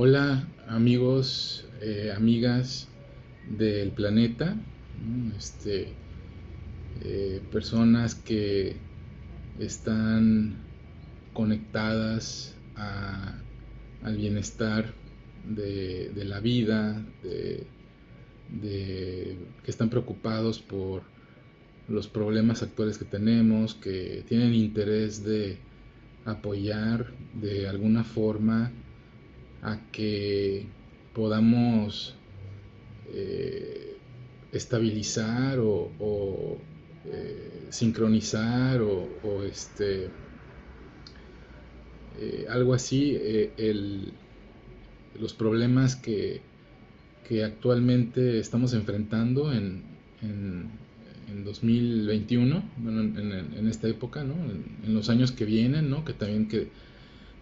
Hola amigos, eh, amigas del planeta, este, eh, personas que están conectadas al bienestar de, la vida, que están preocupados por los problemas actuales que tenemos, que tienen interés de apoyar de alguna forma a que podamos eh, estabilizar o, eh, sincronizar o, este eh, algo así los problemas que, actualmente estamos enfrentando en, en, 2021 en, esta época en, los años que vienen que también que,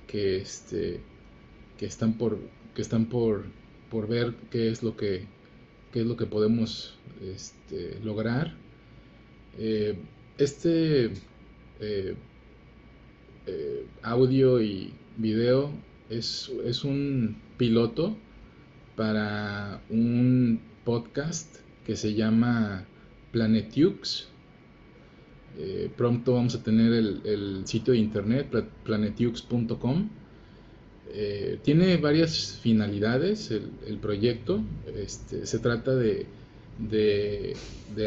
que este que están por, que están por, por ver qué es lo que, qué es lo que podemos este, lograr. Eh, este eh, eh, audio y video es, es, un piloto para un podcast que se llama Planetiux. pronto vamos a tener el, el sitio de internet planetiux.com eh, tiene varias finalidades el, proyecto. Este, se trata de,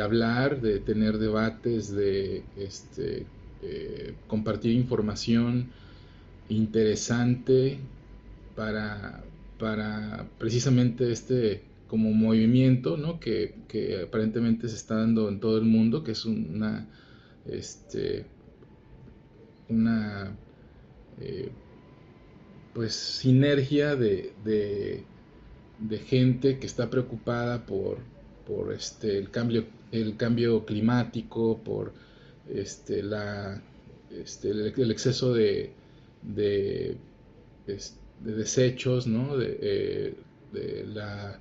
hablar, de tener debates, de este, eh, compartir información interesante para, para precisamente este como movimiento que, aparentemente se está dando en todo el mundo, que es una, este, una eh, pues sinergia de, de, gente que está preocupada por, por este, el, cambio, el cambio climático, por este, la, este, el, exceso de, de, desechos, ¿no? de, eh, de la,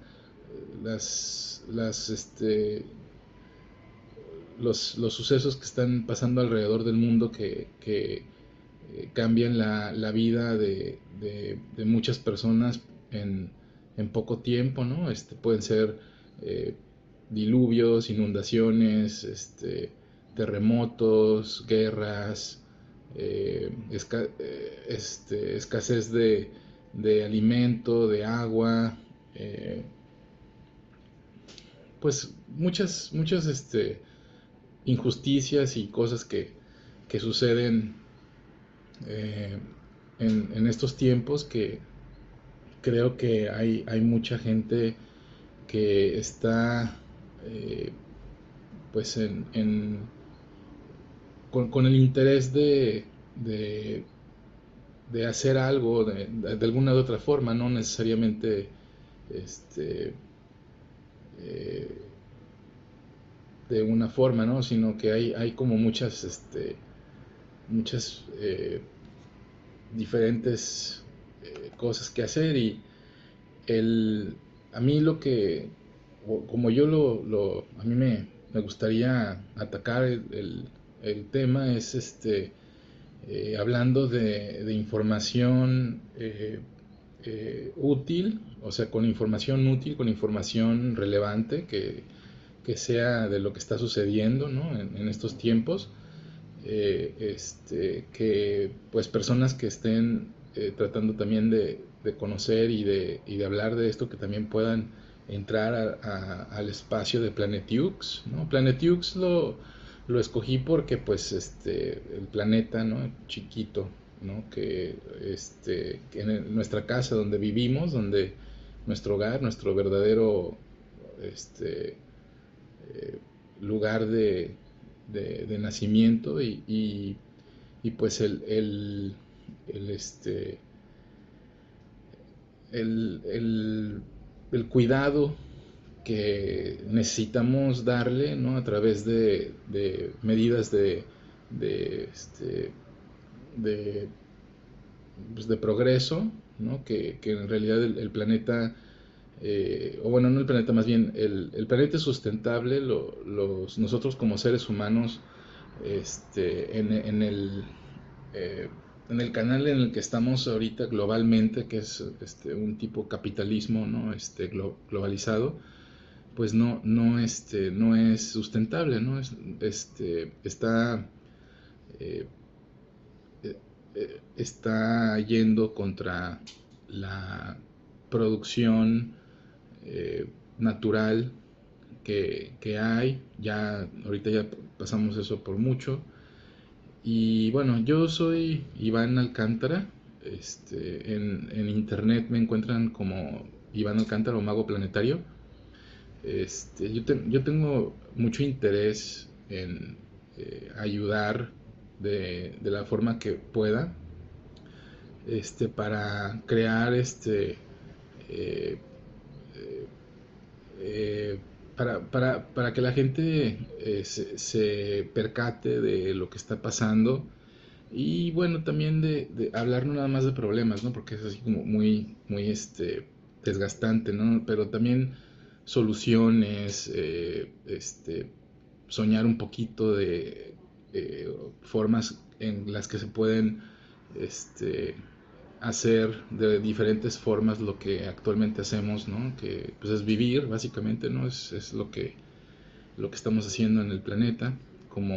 las, las, este, los, los, sucesos que están pasando alrededor del mundo que, que eh, cambian la, la vida de, de, muchas personas en, en, poco tiempo, ¿no? Este, pueden ser eh, diluvios, inundaciones, este, terremotos, guerras, eh, este, escasez de, de, alimento, de agua, pues muchas, muchas este, injusticias y cosas que, que suceden eh, en, estos tiempos que creo que hay, hay mucha gente que está eh, pues en, con, el interés de, de, hacer algo de, de, alguna u otra forma, no necesariamente este, eh, de una forma, ¿no? sino que hay, hay como muchas este, muchas eh, diferentes eh, cosas que hacer y el, a mí lo que, como yo lo, a mí me, gustaría atacar el, tema es este, eh, hablando de, información útil, o sea, con información útil, con información relevante que, sea de lo que está sucediendo en estos tiempos eh, este, que pues personas que estén eh, tratando también de, conocer y de, y de, hablar de esto, que también puedan entrar al espacio de Planetiux. ¿no? Planetiux lo, lo escogí porque pues este, el planeta ¿no? chiquito, ¿no? que, este, en nuestra casa donde vivimos, donde nuestro hogar, nuestro verdadero este, eh, lugar de, de, nacimiento y, pues el, el, este, el, cuidado que necesitamos darle ¿no? a través de, medidas de, de, este, de, pues, de progreso, ¿no? que, en realidad el planeta eh, o bueno, no el planeta, más bien el, planeta es sustentable, los, nosotros como seres humanos, este, en, el, eh, en el canal en el que estamos ahorita globalmente, que es este, un tipo capitalismo ¿no? este, globalizado, pues no, no, este, no es sustentable, ¿no? Es, este, está, eh, está yendo contra la producción eh, natural que, que, hay, ya ahorita ya pasamos eso por mucho, y bueno, yo soy Iván Alcántara. Este, en, internet me encuentran como Iván Alcántara o Mago Planetario. Este, yo, yo tengo mucho interés en eh, ayudar de, la forma que pueda este, para crear este, eh, eh, para, para, para que la gente eh, se, percate de lo que está pasando y bueno, también de, hablar no nada más de problemas, ¿no? Porque es así como muy, muy este, desgastante, ¿no? Pero también soluciones, eh, este, soñar un poquito de formas en las que se pueden este, hacer de diferentes formas lo que actualmente hacemos, ¿no? Que pues es vivir, básicamente, ¿no? Es, es lo, que, lo que estamos haciendo en el planeta como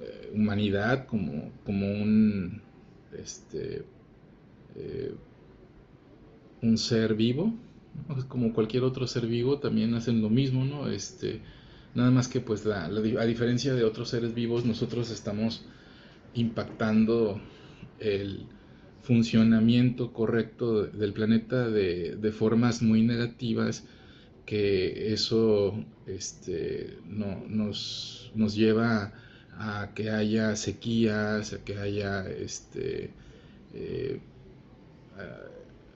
eh, humanidad, como, como un, este, eh, un ser vivo, como cualquier otro ser vivo, también hacen lo mismo, ¿no? Este, nada más que pues la, a diferencia de otros seres vivos, nosotros estamos impactando el funcionamiento correcto del planeta de, formas muy negativas que eso este, no, nos, nos, lleva a que haya sequías, a que haya este, eh,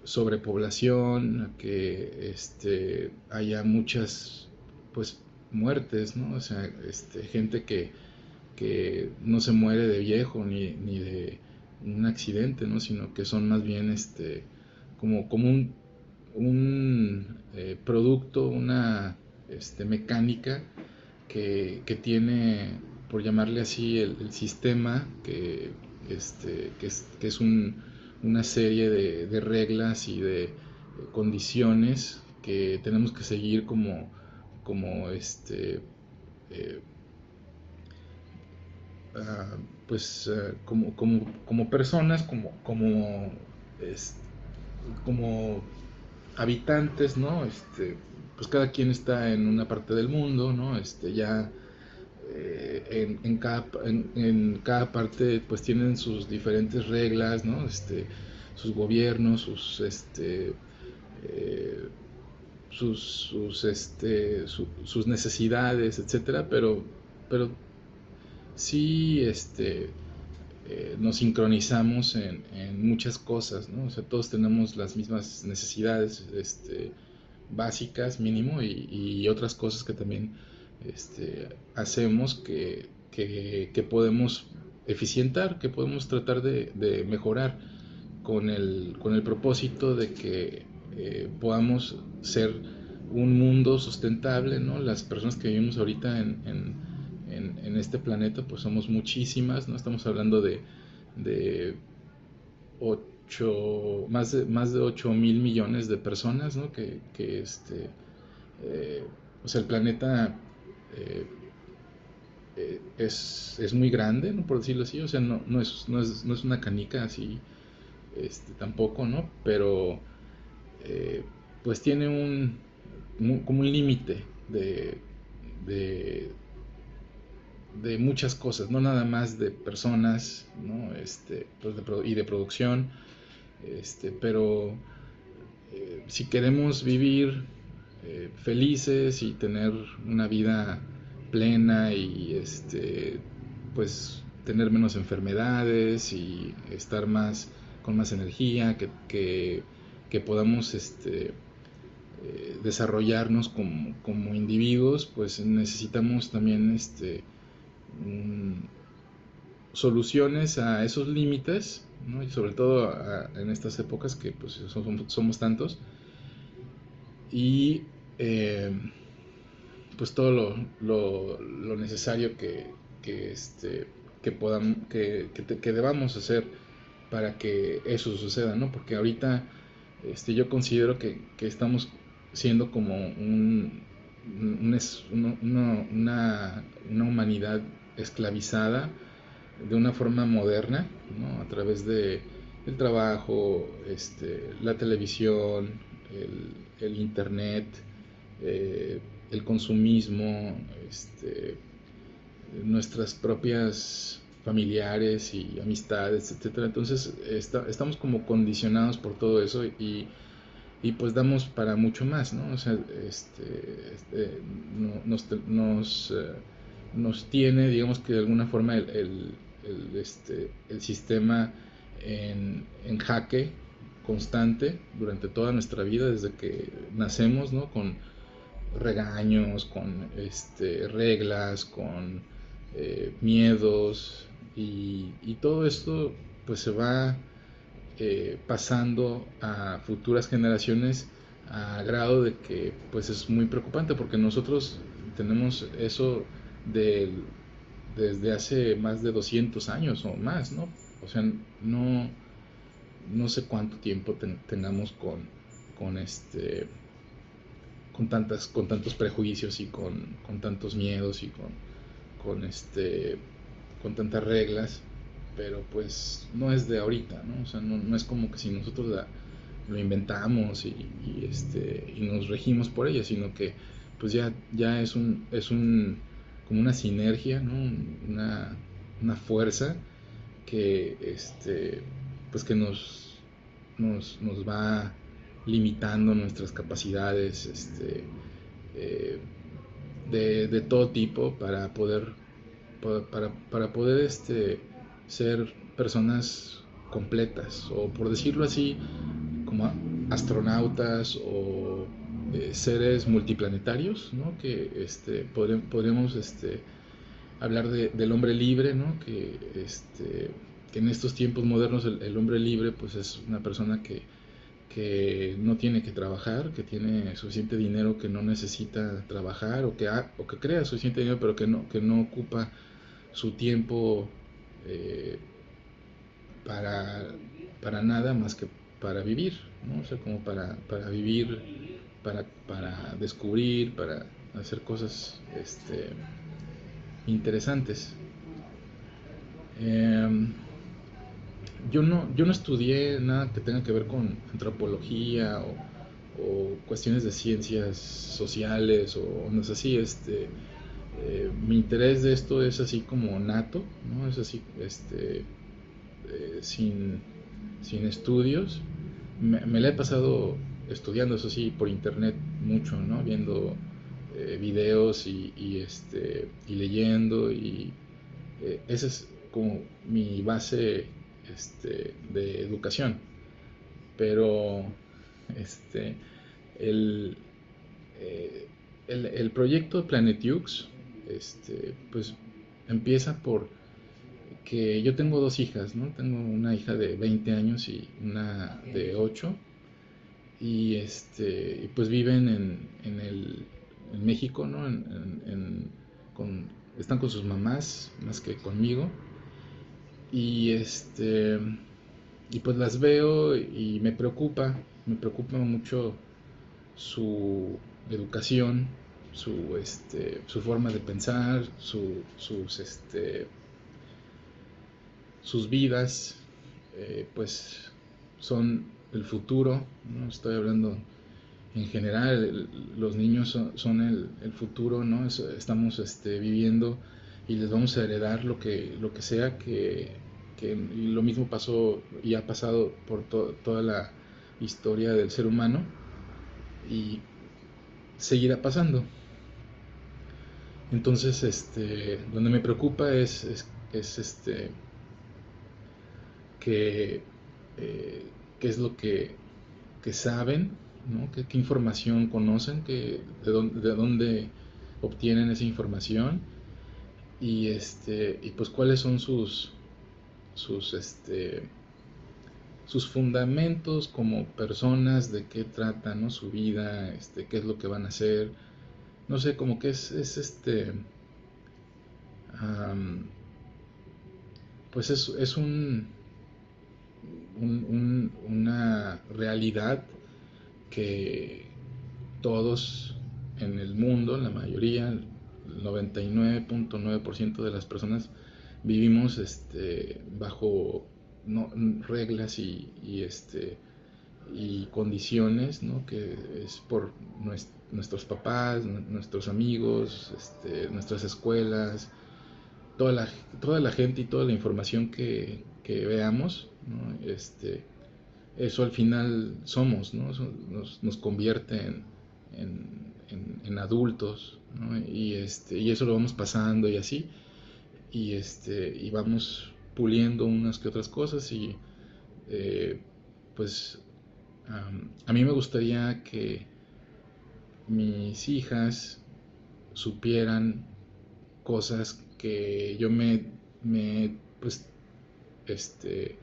sobrepoblación, a que este, haya muchas pues, muertes, ¿no? O sea, este, gente que, que no se muere de viejo ni, ni de un accidente, ¿no? Sino que son más bien este, como, como un, un eh, producto, una este, mecánica que, que, tiene, por llamarle así, el, sistema, que, este, que es, que es un, una serie de, de, reglas y de condiciones que tenemos que seguir como, como este, eh, uh, pues eh, como, como, como, personas, como, como, como habitantes, ¿no? Este, pues cada quien está en una parte del mundo, ¿no? Este, ya eh, en, en, cada, en, cada, parte pues tienen sus diferentes reglas, ¿no? Este, sus gobiernos, sus, este, eh, sus, sus, este, sus necesidades, etcétera, pero, pero sí este, eh, nos sincronizamos en, muchas cosas, ¿no? O sea, todos tenemos las mismas necesidades este, básicas, mínimo, y, otras cosas que también este, hacemos que, podemos eficientar, que podemos tratar de, mejorar con el, con el propósito de que eh, podamos ser un mundo sustentable, ¿no? Las personas que vivimos ahorita en en, este planeta, pues somos muchísimas, ¿no? Estamos hablando de, de más de, más de 8 mil millones de personas, ¿no? Que, que este, eh, o sea, el planeta eh, eh, es, es, muy grande, ¿no? Por decirlo así, o sea, no, no, es, no, es, no es una canica así, este, tampoco, ¿no? Pero, pues tiene un, como un límite de de muchas cosas, no nada más de personas, ¿no? Este, pues y de producción, este, pero eh, si queremos vivir eh, felices y tener una vida plena y este, pues tener menos enfermedades y estar más con más energía, que, que, podamos este, eh, desarrollarnos como, como, individuos, pues necesitamos también este, Mm, soluciones a esos límites, y sobre todo en estas épocas que pues, somos, tantos, y eh, pues todo lo, necesario que, este, que, podamos, que, que, debamos hacer para que eso suceda, ¿no? Porque ahorita este, yo considero que, que estamos siendo como un, una, una, una, humanidad esclavizada de una forma moderna, ¿no? a través de el trabajo, este, la televisión, el, internet, eh, el consumismo, este, nuestras propias familiares y amistades, etcétera. Entonces estamos como condicionados por todo eso y, y, pues damos para mucho más, ¿no? O sea, este, este nos, nos, eh, nos, tiene, digamos que de alguna forma el, el, este, el sistema en, en, jaque constante durante toda nuestra vida, desde que nacemos, ¿no? Con regaños, con este, reglas, con eh, miedos y, todo esto pues se va eh, pasando a futuras generaciones a grado de que pues es muy preocupante porque nosotros tenemos eso desde hace más de 200 años o más, ¿no? O sea, no, no sé cuánto tiempo tengamos con, con este con tantas con tantos prejuicios y con, con tantos miedos y con con este con tantas reglas pero pues no es de ahorita no o sea no, es como que si nosotros lo inventamos y, este y nos regimos por ella sino que pues ya ya es un es un como una sinergia no una, una fuerza que este pues que nos nos, nos va limitando nuestras capacidades este, eh, de, todo tipo para poder, para, para poder este, ser personas completas o por decirlo así como astronautas o eh, seres multiplanetarios ¿no? que este, podríamos este, hablar de, del hombre libre ¿no? que, este, que en estos tiempos modernos el, hombre libre pues es una persona que que no tiene que trabajar, que tiene suficiente dinero que no necesita trabajar o que, o que crea suficiente dinero pero que no, que no ocupa su tiempo eh, para, para, nada más que para vivir, ¿no? o sea, como para, para vivir, para, para, descubrir, para hacer cosas este, interesantes. Em, yo no, yo no estudié nada que tenga que ver con antropología o, cuestiones de ciencias sociales o no así, este, eh, mi interés de esto es así como nato, ¿no? Es así, este, eh, sin, estudios. Me, me, la he pasado estudiando, eso sí, por internet mucho, ¿no? Viendo eh, videos y, y, este, y leyendo y esa es como mi base este, de educación. Pero este, el, eh, el, el, proyecto Planetiux este, pues, empieza por que yo tengo dos hijas, ¿no? Tengo una hija de 20 años y una de 8 y este pues viven en, en, el, en México, ¿no? con, están con sus mamás más que conmigo y este y pues las veo y me preocupa, me preocupa mucho su educación, su este su forma de pensar, su, sus este sus vidas eh, pues son el futuro, no estoy hablando en general, los niños son, el, el, futuro, ¿no? estamos este, viviendo y les vamos a heredar lo que, lo que sea que, lo mismo pasó y ha pasado por toda la historia del ser humano y seguirá pasando. Entonces, este, donde me preocupa es, es, este, que, eh, qué es lo que, que saben, ¿no? ¿Qué, información conocen, de, dónde, de dónde obtienen esa información y este y pues cuáles son sus sus este sus fundamentos como personas de qué tratan su vida este qué es lo que van a hacer no sé como que es este pues es, es un, una realidad que todos en el mundo, la mayoría, el 99.9% de las personas vivimos este, bajo reglas y, este, y condiciones, que es por nuestros papás, nuestros amigos, este, nuestras escuelas, toda la, toda la gente y toda la información que, veamos, este, eso al final somos, nos, convierte en, adultos, y, este, y eso lo vamos pasando y así, y, este, y vamos puliendo unas que otras cosas y eh, pues a mí me gustaría que mis hijas supieran cosas que yo me, me pues, este,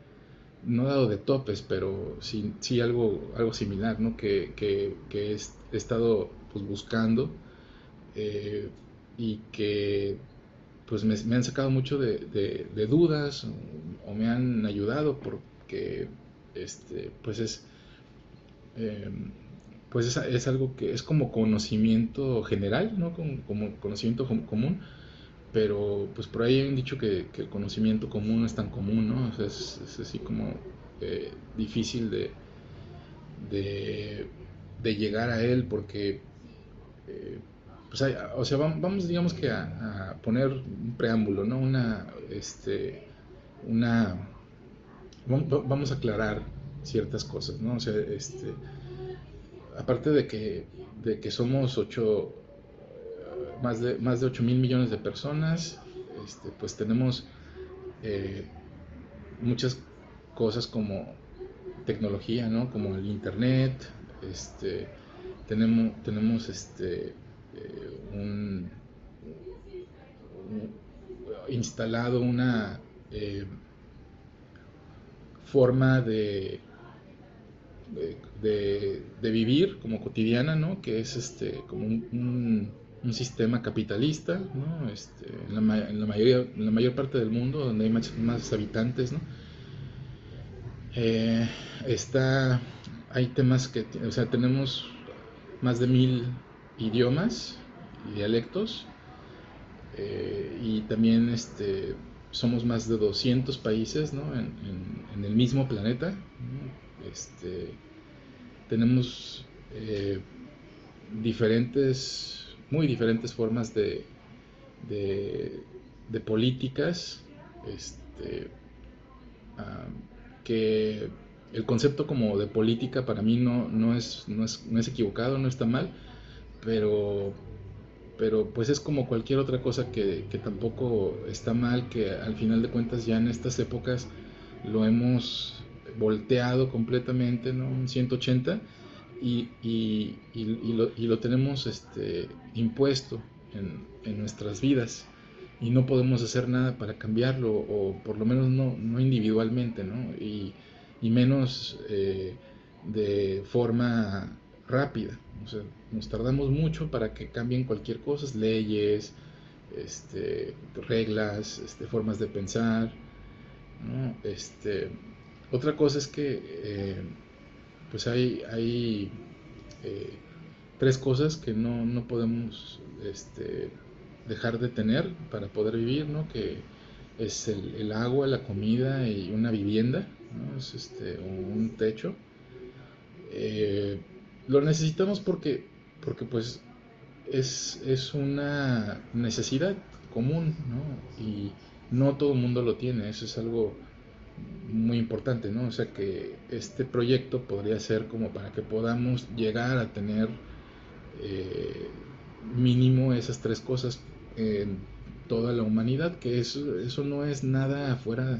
no dado de topes, pero sí, algo, algo similar, ¿no? Que, que, he, estado pues, buscando eh, y que pues me, han sacado mucho de, de, dudas o, me han ayudado porque este, pues es em, pues es, es, algo que es como conocimiento general, ¿no? Como, como conocimiento común, pero pues por ahí han dicho que, que, el conocimiento común no es tan común, ¿no? O sea, es, así como eh, difícil de, de, llegar a él porque, eh, pues o sea, vamos, digamos que a, poner un preámbulo, ¿no? Una, este, una, vamos a aclarar ciertas cosas, ¿no? O sea, este, aparte de que, de que somos ocho más de, más de 8 mil millones de personas, este, pues tenemos eh, muchas cosas como tecnología, ¿no? Como el internet, este, tenemos, tenemos este, eh, instalado una eh, forma de, de, de, vivir como cotidiana, ¿no? Que es este, como un un sistema capitalista, ¿no? Este, en, la, en, la, mayoría, en la mayor parte del mundo, donde hay más, habitantes. Eh, está, hay temas que, o sea, tenemos más de mil idiomas y dialectos, eh, y también este, somos más de 200 países, ¿no? En, en, el mismo planeta, este, tenemos eh, diferentes muy diferentes formas de, de, políticas, este, que el concepto como de política para mí no, no, es, no, es, no es equivocado, no está mal, pero, pero pues es como cualquier otra cosa que, que, tampoco está mal, que al final de cuentas ya en estas épocas lo hemos volteado completamente, ¿no? Un 180 y, y, y, lo, y, lo, tenemos este, impuesto en, en, nuestras vidas. Y no podemos hacer nada para cambiarlo o por lo menos no, no individualmente ¿no? Y, menos eh, de forma rápida. Nos tardamos mucho para que cambien cualquier cosa leyes este, reglas este, formas de pensar este, otra cosa es que eh, pues hay, eh, tres cosas que no, no podemos este, dejar de tener para poder vivir, ¿no? Que es el, el agua, la comida y una vivienda, ¿no? Es este, un techo. Eh, lo necesitamos porque, porque pues es, es una necesidad común, ¿no? Y no todo el mundo lo tiene, eso es algo muy importante, ¿no? O sea que este proyecto podría ser como para que podamos llegar a tener eh, mínimo esas tres cosas en toda la humanidad, que eso, eso no es nada afuera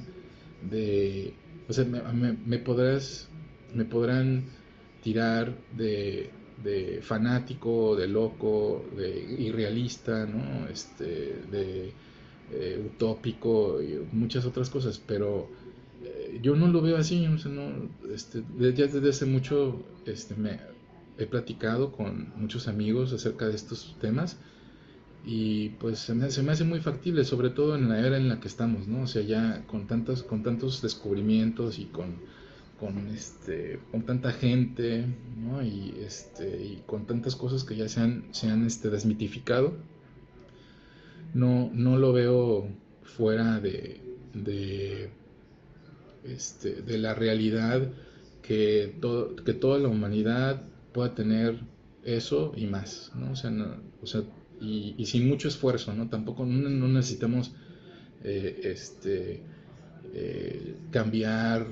de... O sea, me, podrás, me podrán tirar de, de fanático, de loco, de irrealista, ¿no? Este, de eh, utópico y muchas otras cosas, pero yo no lo veo así, no, este, ya desde hace mucho este, me he platicado con muchos amigos acerca de estos temas y pues se me, se me, hace muy factible, sobre todo en la era en la que estamos, ¿no? O sea, ya con, tantos, con tantos descubrimientos y con, con, este, con tanta gente, ¿no? Y, este, y con tantas cosas que ya se han, se han este, desmitificado, no, no lo veo fuera de, de, este, de la realidad que, todo, que toda la humanidad pueda tener eso y más, ¿no? O sea, o sea y, sin mucho esfuerzo, ¿no? Tampoco no, necesitamos eh, este, eh, cambiar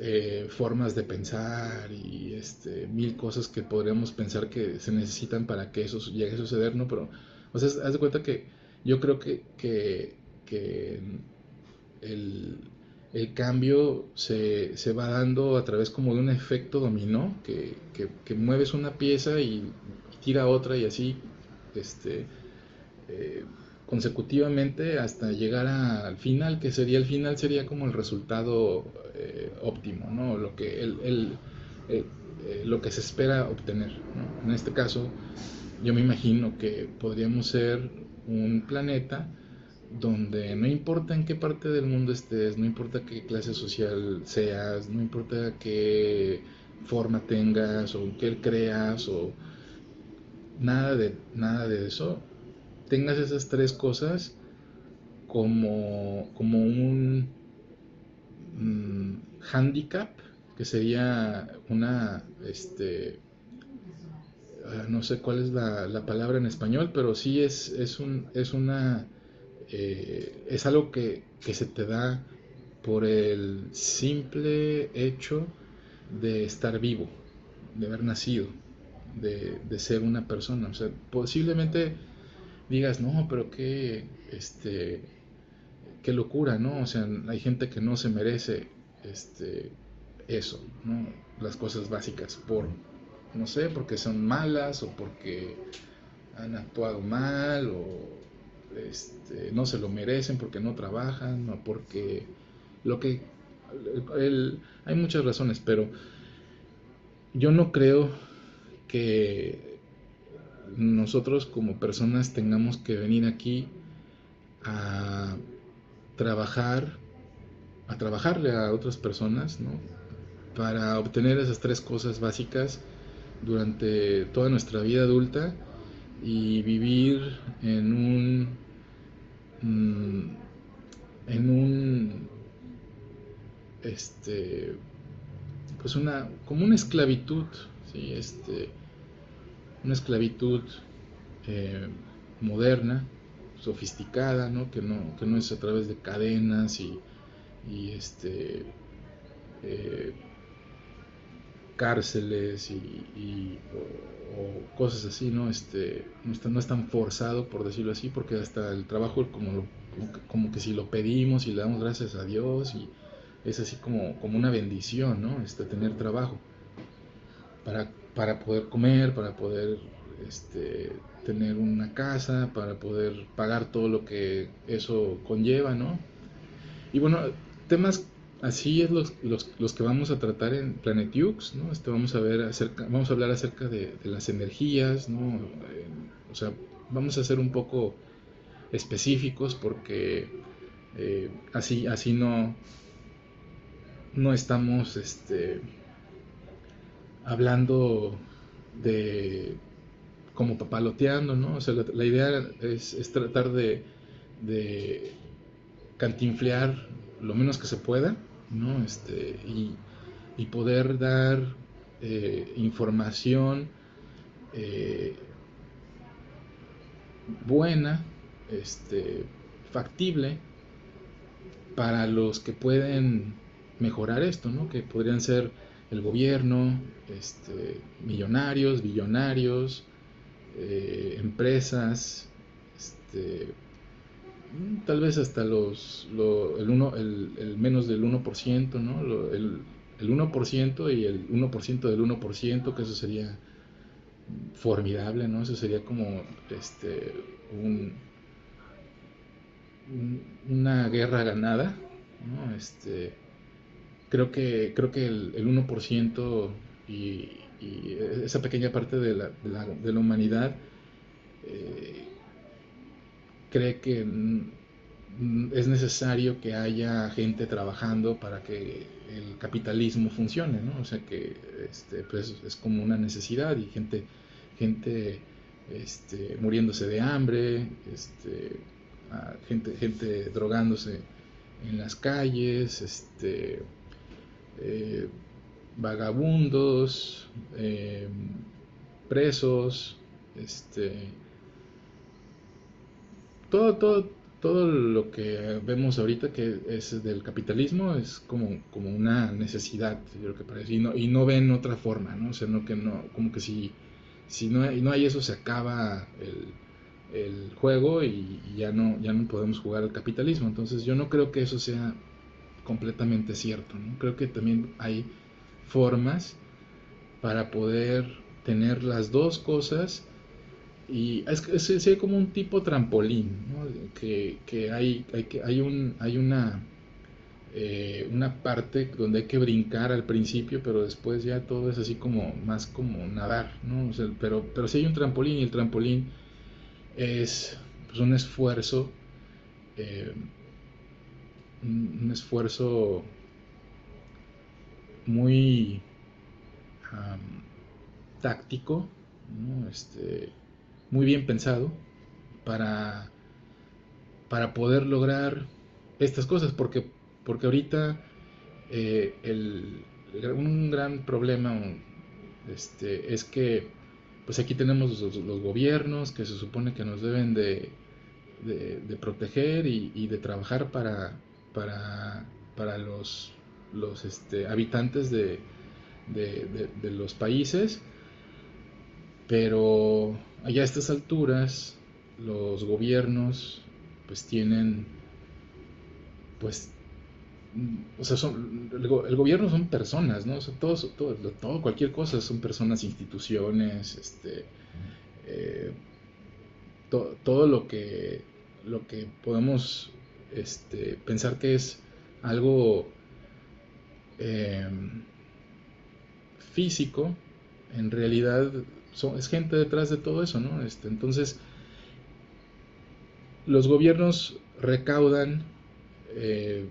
eh, formas de pensar y este, mil cosas que podríamos pensar que se necesitan para que eso llegue a suceder, ¿no? Pero, o sea, haz de cuenta que yo creo que, que, el, el, cambio se, se, va dando a través como de un efecto dominó, que, que mueves una pieza y tira otra y así este, eh, consecutivamente hasta llegar al final, que sería el final, sería como el resultado eh, óptimo, ¿no? Lo que, el, eh, lo que se espera obtener. En este caso, yo me imagino que podríamos ser un planeta donde no importa en qué parte del mundo estés, no importa qué clase social seas, no importa qué forma tengas o qué creas o nada de, nada de eso, tengas esas tres cosas como, como un mm, handicap, que sería una, este, ah, no sé cuál es la, palabra en español, pero sí es, es, un, es una, eh, es algo que, que se te da por el simple hecho de estar vivo, de haber nacido de, ser una persona. O sea, posiblemente digas, no, pero qué, este, qué locura, ¿no? O sea, hay gente que no se merece este, eso, ¿no? Las cosas básicas, por, no sé, porque son malas o porque han actuado mal o este, no se lo merecen porque no trabajan o porque lo que... hay muchas razones, pero yo no creo que nosotros como personas tengamos que venir aquí a trabajar, a trabajarle a otras personas, ¿no? Para obtener esas tres cosas básicas durante toda nuestra vida adulta y vivir en un mm, en un este pues una como una esclavitud sí este una esclavitud eh, moderna, sofisticada, ¿no? Que, ¿no? que no es a través de cadenas y, este, eh, cárceles y, cosas así, ¿no? Este, no, está, no es tan forzado, por decirlo así, porque hasta el trabajo como, como, que si lo pedimos y le damos gracias a Dios y es así como, como una bendición, ¿no? Este, tener trabajo para para poder comer, para poder este, tener una casa, para poder pagar todo lo que eso conlleva, ¿no? Y bueno, temas así es los, los, que vamos a tratar en Planet Yux, ¿no? Este, vamos, a ver acerca, vamos a hablar acerca de, las energías, ¿no? o sea, vamos a ser un poco específicos porque eh, así, así no, no estamos, este, hablando de como papaloteando, ¿no? O sea, la, idea es, tratar de, de, cantinflear lo menos que se pueda, ¿no? Este, y, poder dar eh, información eh, buena, este, factible, para los que pueden mejorar esto, ¿no? Que podrían ser el gobierno, este, millonarios, billonarios, eh, empresas, este, tal vez hasta los, el, uno, el, menos del 1%, ¿no? el, el 1% y el 1% del 1%, que eso sería formidable, ¿no? Eso sería como este, un, una guerra ganada, ¿no? Este, creo que, creo que el, el 1% y, esa pequeña parte de la, de la, de la humanidad eh, cree que es necesario que haya gente trabajando para que el capitalismo funcione, ¿no? O sea que este, pues es como una necesidad y gente, gente este, muriéndose de hambre, este, gente, gente drogándose en las calles, este, eh, vagabundos, eh, presos, este, todo, todo, todo lo que vemos ahorita que es del capitalismo es como, como una necesidad, yo creo que parece, y no, y no ven otra forma, ¿no? O sea, no que no, como que si, si no, hay, no hay eso se acaba el, el juego y, ya no, ya no podemos jugar al capitalismo. Entonces yo no creo que eso sea completamente cierto, ¿no? Creo que también hay formas para poder tener las dos cosas y es, es, como un tipo trampolín, que, que, hay, hay, que, hay, un, hay una, eh, una parte donde hay que brincar al principio, pero después ya todo es así como más como nadar, ¿no? pero, pero sí hay un trampolín y el trampolín es pues, un esfuerzo, eh, un, esfuerzo muy táctico, ¿no? este, muy bien pensado para, para poder lograr estas cosas, porque, porque ahorita eh, el, un gran problema este, es que pues aquí tenemos los, gobiernos que se supone que nos deben de, de, proteger y, de trabajar para, para, para los, los este, habitantes de, de los países, pero allá a estas alturas los gobiernos pues tienen pues o sea, son, el, gobierno son personas, ¿no? Todo, todo, todo, cualquier cosa son personas, instituciones, este, eh, todo lo que, lo que podemos este, pensar que es algo em, físico, en realidad es gente detrás de todo eso, ¿no? Este, entonces, los gobiernos recaudan eh,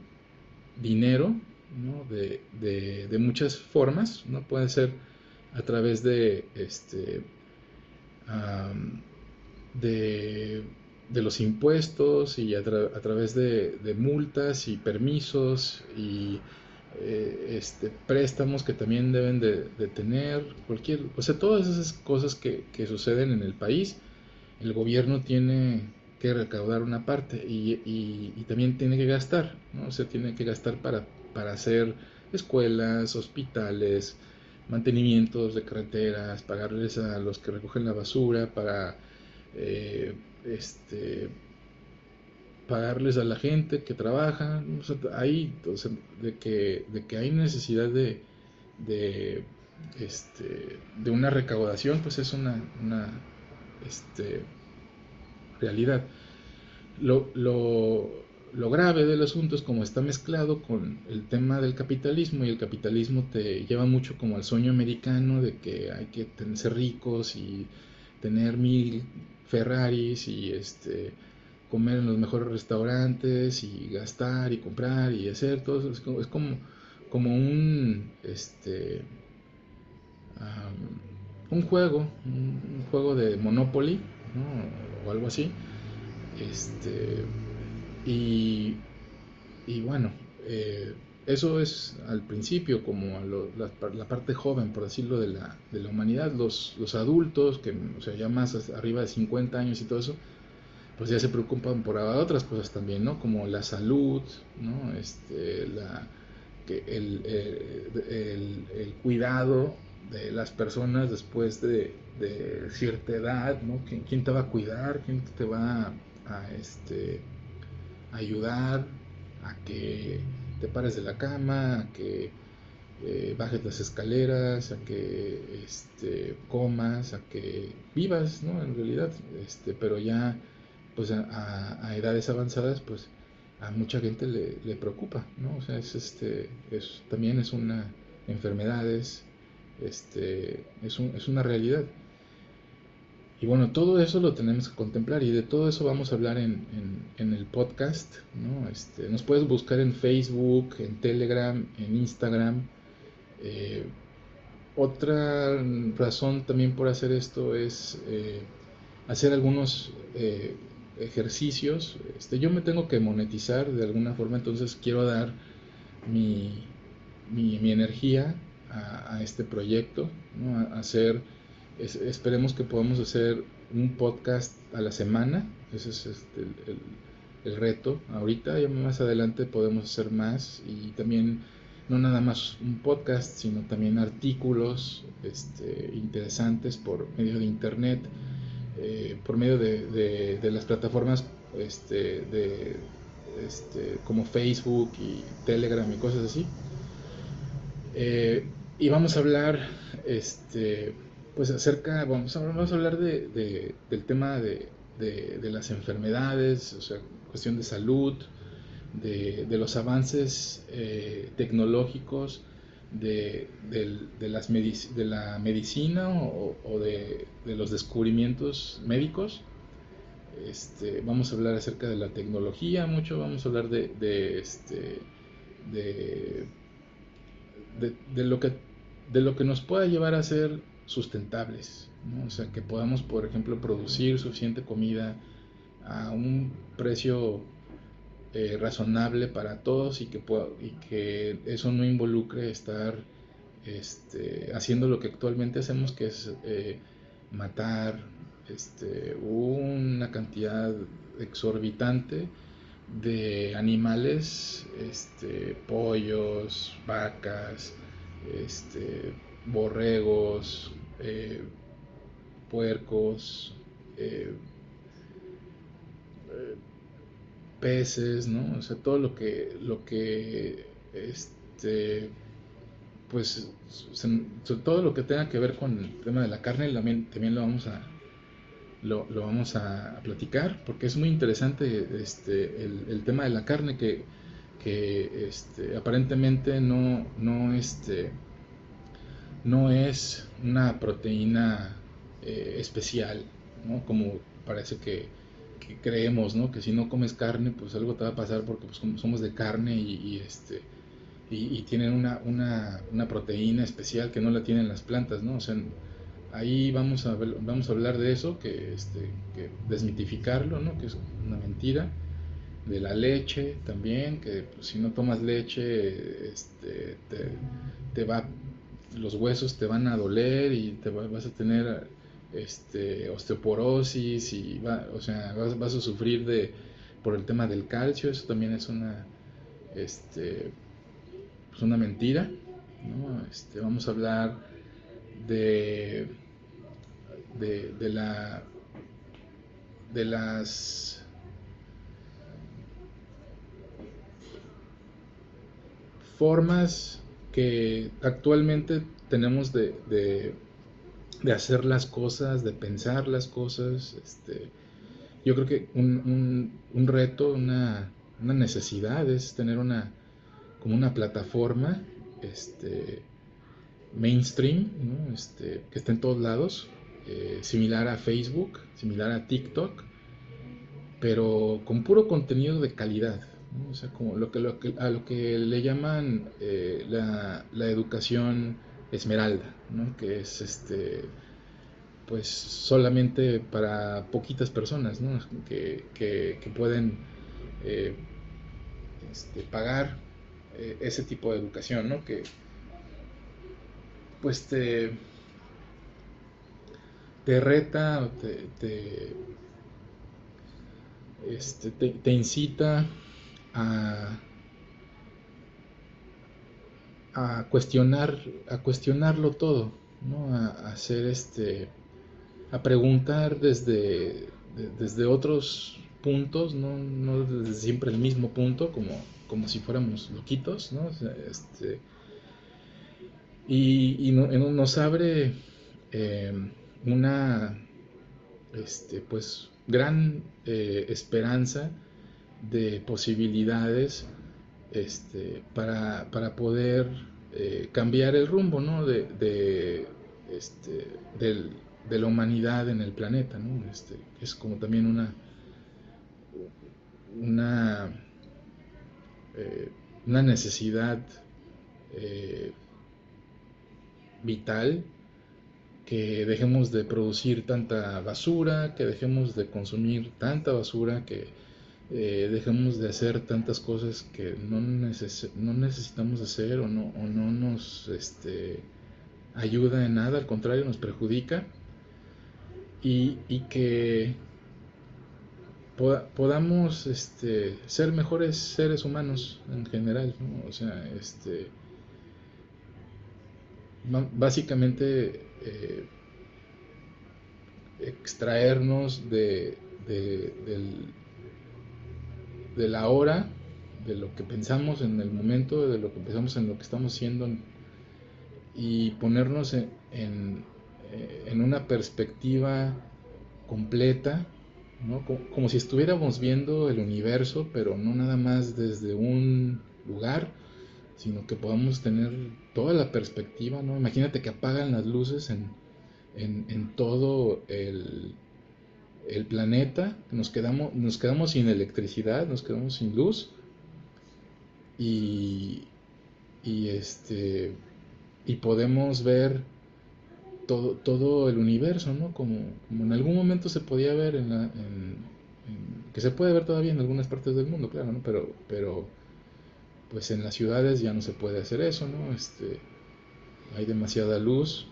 dinero ¿no? de, de, muchas formas, ¿no? Puede ser a través de, este, de, de, los impuestos y a, a través de, multas y permisos y eh, este, préstamos que también deben de, tener, cualquier, o sea, todas esas cosas que, suceden en el país, el gobierno tiene que recaudar una parte y, también tiene que gastar, ¿no? O sea, tiene que gastar para, para hacer escuelas, hospitales, mantenimientos de carreteras, pagarles a los que recogen la basura, para eh, este, pagarles a la gente que trabaja, hay, de, que, de que hay necesidad de, de, este, de una recaudación, pues es una, una este, realidad. Lo, lo, lo, grave del asunto es como está mezclado con el tema del capitalismo y el capitalismo te lleva mucho como al sueño americano de que hay que ser ricos y tener mil Ferraris y este comer en los mejores restaurantes y gastar y comprar y hacer todo eso. Es como, como, un, este, un juego, un, juego de Monopoly o algo así. Este, y, y bueno, eh, eso es al principio como la, parte joven, por decirlo, de la, de la humanidad. Los, los adultos, que o sea, ya más arriba de 50 años y todo eso, pues ya se preocupan por otras cosas también, ¿no? Como la salud, ¿no? Este, la, que el, el, cuidado de las personas después de, cierta edad, ¿no? ¿Quién, te va a cuidar? ¿Quién te va a, este, ayudar a que te pares de la cama, a que eh, bajes las escaleras, a que este, comas, a que vivas, ¿no? En realidad, este, pero ya pues a, edades avanzadas, pues a mucha gente le, preocupa, ¿no? O sea, es este, es, también es una enfermedad, es, este, es, un, es una realidad. y bueno, todo eso lo tenemos que contemplar y de todo eso vamos a hablar en, el podcast. ¿no? Este, nos puedes buscar en Facebook, en Telegram, en Instagram. Eh, otra razón también por hacer esto es eh, hacer algunos eh, ejercicios. Este, yo me tengo que monetizar de alguna forma, entonces quiero dar mi, mi, energía a, este proyecto, ¿no? hacer esperemos que podamos hacer un podcast a la semana. Ese es este, el, reto. Ahorita, ya más adelante podemos hacer más y también no nada más un podcast, sino también artículos este, interesantes por medio de internet, eh, por medio de, las plataformas este, de, este, como Facebook y Telegram y cosas así. Eh, y vamos a hablar este, pues acerca, vamos a, vamos a hablar de, del tema de, las enfermedades, o sea, cuestión de salud, de, los avances eh, tecnológicos, de, las de la medicina o, de, los descubrimientos médicos. Este, vamos a hablar acerca de la tecnología mucho, vamos a hablar de, este, de, de, lo que, de lo que nos pueda llevar a ser sustentables, o sea, que podamos, por ejemplo, producir suficiente comida a un precio eh, razonable para todos y que, y que eso no involucre estar este, haciendo lo que actualmente hacemos, que es eh, matar este, una cantidad exorbitante de animales, este, pollos, vacas, este, borregos, eh, puercos, peces, ¿no? O sea, todo lo que, lo que, este, pues, todo lo que tenga que ver con el tema de la carne, también, lo vamos a, lo, vamos a platicar, porque es muy interesante este, el, tema de la carne que, que este, aparentemente no, no, este, no es una proteína eh, especial, ¿no? Como parece que, creemos, ¿no? Que si no comes carne, pues algo te va a pasar porque pues, somos de carne y, este y, tienen una, una, proteína especial que no la tienen las plantas, ¿no? O sea, ahí vamos a, vamos a hablar de eso, que, este, que desmitificarlo, ¿no? Que es una mentira. De la leche también, que pues, si no tomas leche, este, te, te va los huesos te van a doler y te vas a tener este, osteoporosis y o sea, vas, a sufrir de, por el tema del calcio, eso también es una, este, pues una mentira. Este, vamos a hablar de, de, de, la, de las formas que actualmente tenemos de, hacer las cosas, de pensar las cosas. Este, yo creo que un, un, reto, una, una, necesidad es tener una, como una plataforma este, mainstream, este, que esté en todos lados, eh, similar a Facebook, similar a TikTok, pero con puro contenido de calidad. O sea, como lo que, lo que, a lo que le llaman eh, la, la, educación esmeralda, ¿no? que es este pues solamente para poquitas personas ¿no? que, que, que pueden eh, este, pagar eh, ese tipo de educación, ¿no? que pues te, te reta te, te, este, te, te incita a, cuestionar, a cuestionarlo todo, ¿no? a, hacer este, a preguntar desde, desde otros puntos, ¿no? no desde siempre el mismo punto, como, como si fuéramos loquitos, ¿no? Este, y, nos abre eh, una este, pues, gran eh, esperanza de posibilidades este, para, poder eh, cambiar el rumbo ¿no? de, de, este, del, de la humanidad en el planeta, ¿no? Este, es como también una, una, eh, una necesidad eh, vital que dejemos de producir tanta basura, que dejemos de consumir tanta basura, que eh, dejemos de hacer tantas cosas que no, no necesitamos hacer o no, o no nos este, ayuda en nada, al contrario, nos perjudica. Y, y que podamos este, ser mejores seres humanos en general, o sea, este, básicamente eh, extraernos de, de, de, la hora, de lo que pensamos en el momento, de lo que pensamos en lo que estamos haciendo y ponernos en, en, eh, en una perspectiva completa como, si estuviéramos viendo el universo, pero no nada más desde un lugar, sino que podamos tener toda la perspectiva, ¿no? Imagínate que apagan las luces en, en, todo el, el, planeta, nos quedamos, nos quedamos sin electricidad, nos quedamos sin luz, y, y este y podemos ver todo, todo el universo, ¿no? Como, en algún momento se podía ver en, la, que se puede ver todavía en algunas partes del mundo, claro, ¿no? Pero, pero pues en las ciudades ya no se puede hacer eso, ¿no? Este, hay demasiada luz,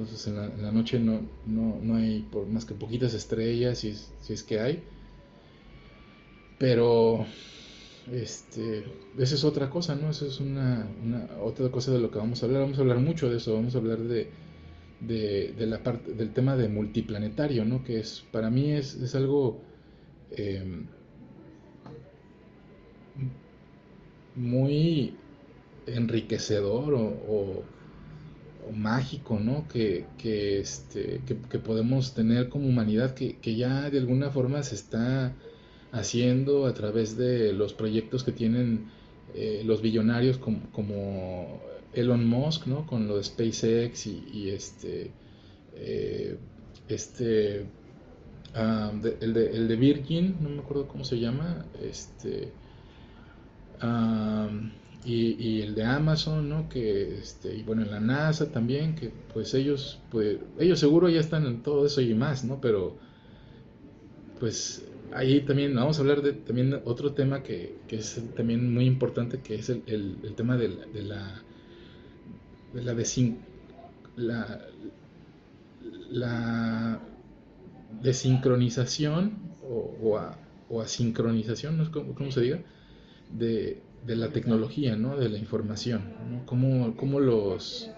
entonces en la, noche no, no, no, hay por más que poquitas estrellas, si es, si es que hay. Pero este, esa es otra cosa, ¿no? Esa es una, otra cosa de lo que vamos a hablar. Vamos a hablar mucho de eso, vamos a hablar de, de, la parte del tema de multiplanetario, ¿no? Que es, para mí es, algo em, muy enriquecedor o, mágico, ¿no? Que, este, que, podemos tener como humanidad, que, ya de alguna forma se está haciendo a través de los proyectos que tienen eh, los billonarios como Elon Musk, ¿no? Con lo de SpaceX y, este, eh, este, el, de, Virgin, no me acuerdo cómo se llama, este, y, el de Amazon, ¿no? Que, este, y bueno, en la NASA también, que pues ellos, pues, ellos seguro ya están en todo eso y más, ¿no? Pero, pues, ahí también vamos a hablar de también otro tema que, es también muy importante, que es el, tema de la la, la, la desincronización o, o, a, o asincronización, ¿no? ¿Cómo, se diga? De, de, la tecnología, ¿no? de la información, ¿no? cómo, los,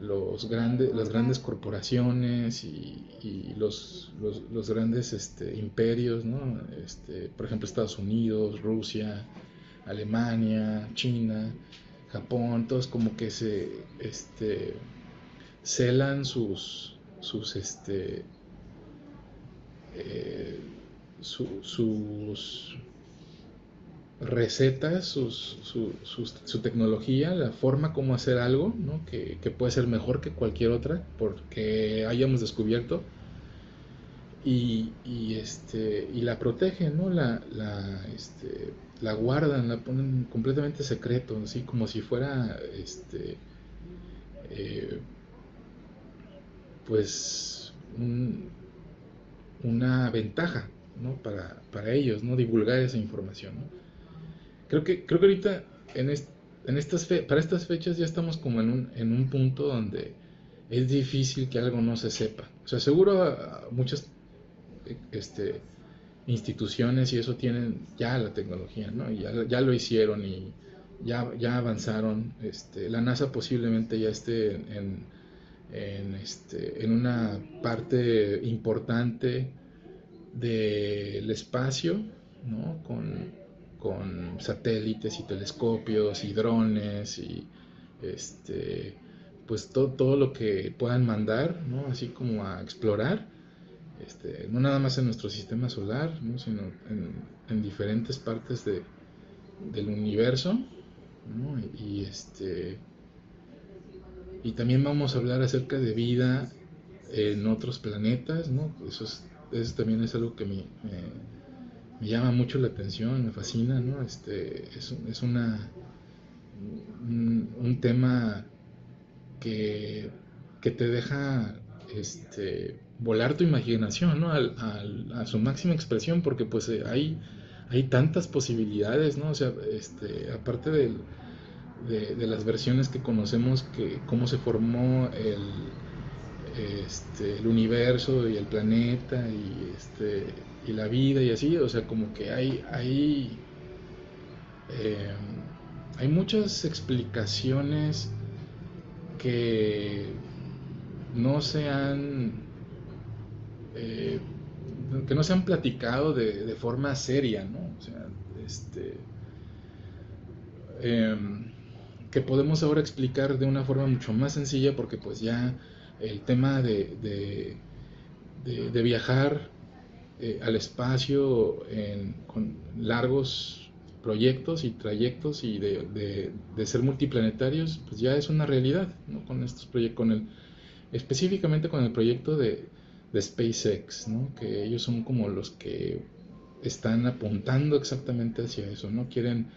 los grandes, las grandes corporaciones y, y los, los, los, grandes este, imperios, ¿no? este, por ejemplo Estados Unidos, Rusia, Alemania, China, Japón, todos como que se este, celan sus, sus, este, eh, sus recetas, sus, su, su, tecnología, la forma como hacer algo, ¿no? que, que, puede ser mejor que cualquier otra, porque hayamos descubierto, y, y, este, y la protegen, ¿no? la, la, este, la guardan, la ponen completamente secreto, así como si fuera, este, eh, pues, una ventaja, ¿no? Para, para, ellos, ¿no? Divulgar esa información. Creo que, creo que ahorita, en, en estas para estas fechas ya estamos como en un, en un punto donde es difícil que algo no se sepa. O sea, seguro muchas, este, instituciones y eso tienen ya la tecnología, ¿no? ya, ya lo hicieron y ya, ya avanzaron. Este, la NASA posiblemente ya esté en, en, este, en una parte importante del espacio, ¿no? Con satélites y telescopios y drones y este pues todo, todo lo que puedan mandar, ¿no? Así como a explorar este, no nada más en nuestro sistema solar, sino en, diferentes partes de, del universo. Y, este, y también vamos a hablar acerca de vida en otros planetas, ¿no? Eso, eso también es algo que me, llama mucho la atención, me fascina, ¿no? Este, es, es una, un, tema que, que, te deja este, volar tu imaginación, ¿no? a su máxima expresión, porque pues eh, hay, hay tantas posibilidades, ¿no? O sea, este, aparte del de, las versiones que conocemos, que cómo se formó el, este, el universo y el planeta y, este, y la vida y así, o sea, como que hay, hay, em, hay muchas explicaciones que no se han eh, que no se han platicado de, de forma seria, ¿no? O sea, este, em, que podemos ahora explicar de una forma mucho más sencilla porque pues ya el tema de, de, viajar eh, al espacio con largos proyectos y trayectos y de, ser multiplanetarios, pues ya es una realidad, ¿no? Con estos proyectos, con el, específicamente con el proyecto de, SpaceX, ¿no? Que ellos son como los que están apuntando exactamente hacia eso, ¿no? Quieren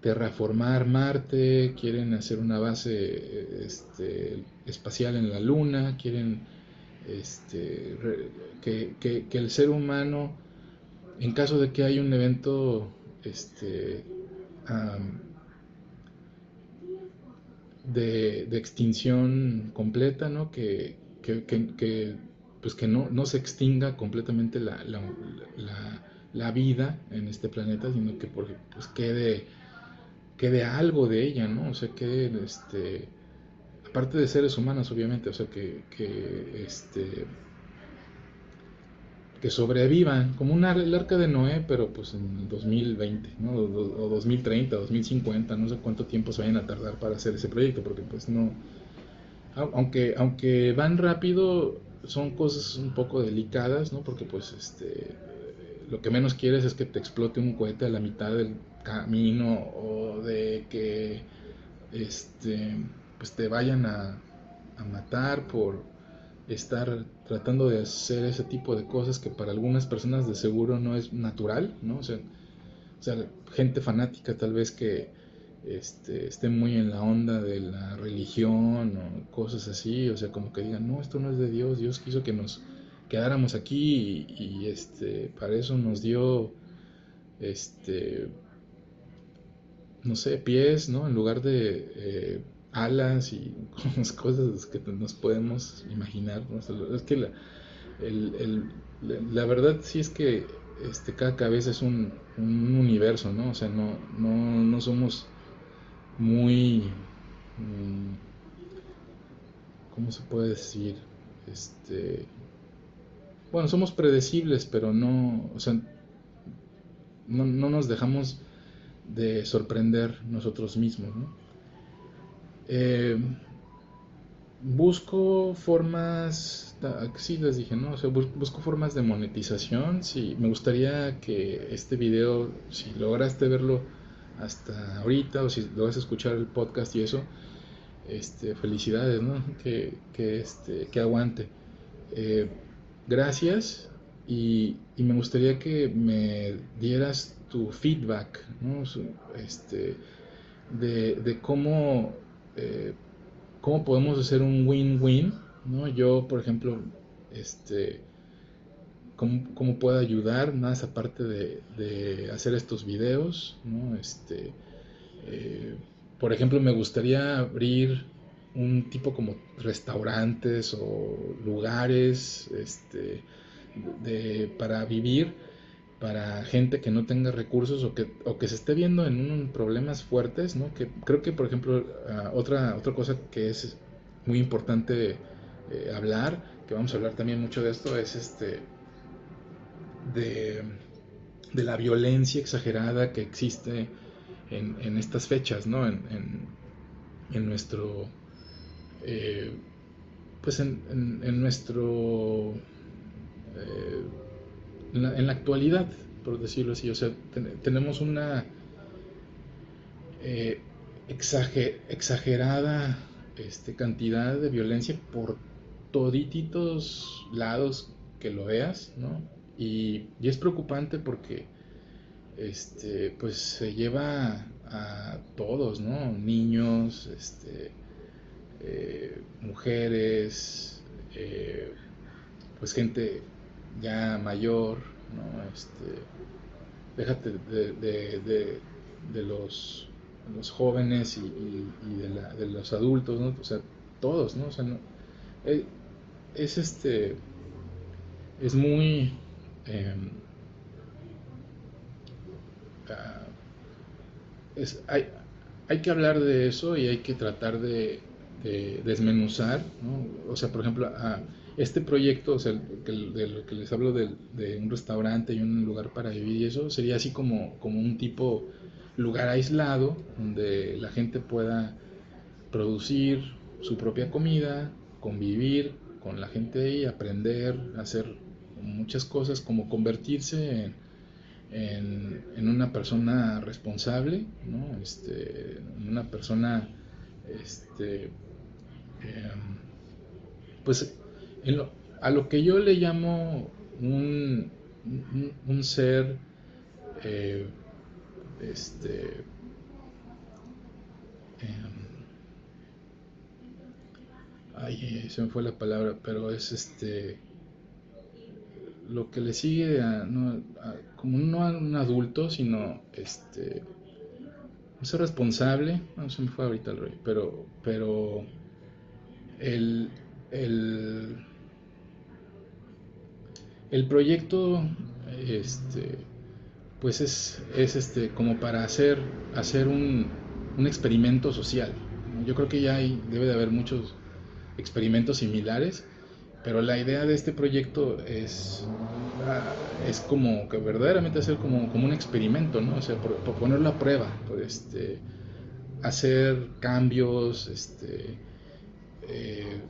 terraformar Marte, quieren hacer una base este, espacial en la Luna, quieren este, que, el ser humano, en caso de que haya un evento este, de, extinción completa, ¿no? que, pues que no, no, se extinga completamente la, la, vida en este planeta, sino que pues quede quede algo de ella, ¿no? O sea, que, este, aparte de seres humanos, obviamente, o sea, que, que este, que sobrevivan, como una, el arca de Noé, pero pues en 2020, ¿no? O, 2030, 2050, no sé cuánto tiempo se vayan a tardar para hacer ese proyecto, porque pues no, aunque, aunque van rápido, son cosas un poco delicadas, ¿no? Porque pues este, lo que menos quieres es que te explote un cohete a la mitad del camino o de que este, pues te vayan a, matar por estar tratando de hacer ese tipo de cosas que para algunas personas de seguro no es natural, ¿no? O sea, gente fanática tal vez que este, esté muy en la onda de la religión o cosas así, o sea, como que digan, no, esto no es de Dios, Dios quiso que nos quedáramos aquí y, y este, para eso nos dio este, no sé, pies, ¿no? En lugar de eh, alas y cosas que nos podemos imaginar. Es que la, la, verdad sí es que este, cada cabeza es un, universo, ¿no? O sea, no, no, somos muy... Mm, ¿Cómo se puede decir? Este, bueno, somos predecibles, pero no, o sea, no, no nos dejamos de sorprender nosotros mismos. Eh, busco formas, sí les dije, ¿no? busco formas de monetización. Me gustaría que este video, si lograste verlo hasta ahorita o si logras escuchar el podcast y eso, este, felicidades, ¿no? Que, que, este, que aguante. Eh, gracias y, y me gustaría que me dieras tu feedback, ¿no? este, de, cómo, eh, cómo podemos hacer un win-win. ¿no? Yo, por ejemplo, este, cómo, cómo puedo ayudar más aparte de, de, hacer estos videos. ¿no? Este, eh, por ejemplo, me gustaría abrir un tipo como restaurantes o lugares este, de, para vivir para gente que no tenga recursos o que, o que se esté viendo en un, problemas fuertes, ¿no? Que creo que, por ejemplo, ah, otra, otra cosa que es muy importante eh, hablar, que vamos a hablar también mucho de esto, es este de, la violencia exagerada que existe en, estas fechas, ¿no? En, en, nuestro... Eh, pues en, nuestro... Eh, en la, actualidad, por decirlo así. O sea, tenemos una eh, exagerada este, cantidad de violencia por todititos lados que lo veas, ¿no? Y, es preocupante porque este, pues se lleva a todos, ¿no? Niños, este, eh, mujeres, eh, pues gente ya mayor, ¿no? Este, déjate de, los, los, jóvenes y, de, los adultos, ¿no? O sea, todos, ¿no? O sea, no, eh, es este, es muy... Em, ah, es, hay, hay que hablar de eso y hay que tratar de, desmenuzar, ¿no? O sea, por ejemplo, a, este proyecto, o sea, de lo que les hablo de, un restaurante y un lugar para vivir y eso, sería así como, como un tipo lugar aislado donde la gente pueda producir su propia comida, convivir con la gente ahí, aprender, hacer muchas cosas, como convertirse en, en, una persona responsable, ¿no? este, una persona, este, em, pues a lo que yo le llamo un, un, ser eh, este em, ay se me fue la palabra pero es este lo que le sigue a, no, como no a un adulto sino este un ser responsable no se me fue ahorita el rey pero pero el, el el proyecto, este, pues es, es este, como para hacer, hacer un, un experimento social. Yo creo que ya hay, debe de haber muchos experimentos similares, pero la idea de este proyecto es, ah, es como que verdaderamente hacer como, como un experimento, ¿no? O sea, por, ponerlo a prueba, por este, hacer cambios, este, eh,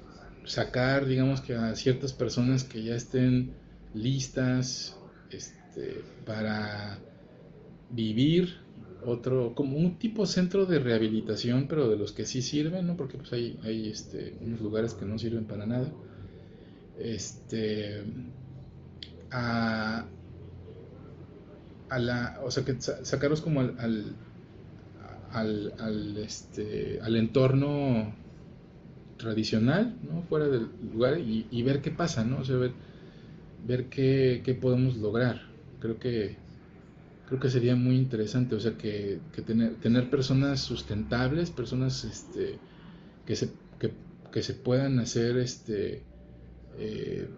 sacar, digamos que a ciertas personas que ya estén listas este, para vivir otro, como un tipo centro de rehabilitación, pero de los que sí sirven, ¿no? Porque pues hay, hay este, unos lugares que no sirven para nada. Este, a, a la, o sea, que sacarlos como al, al, al, este, al entorno tradicional, ¿no? Fuera del lugar y, y ver qué pasa, ¿no? O sea, ver, ver qué, podemos lograr. Creo que, creo que sería muy interesante, o sea, que, tener, tener personas sustentables, personas este, que, se, que, se puedan hacer este, eh,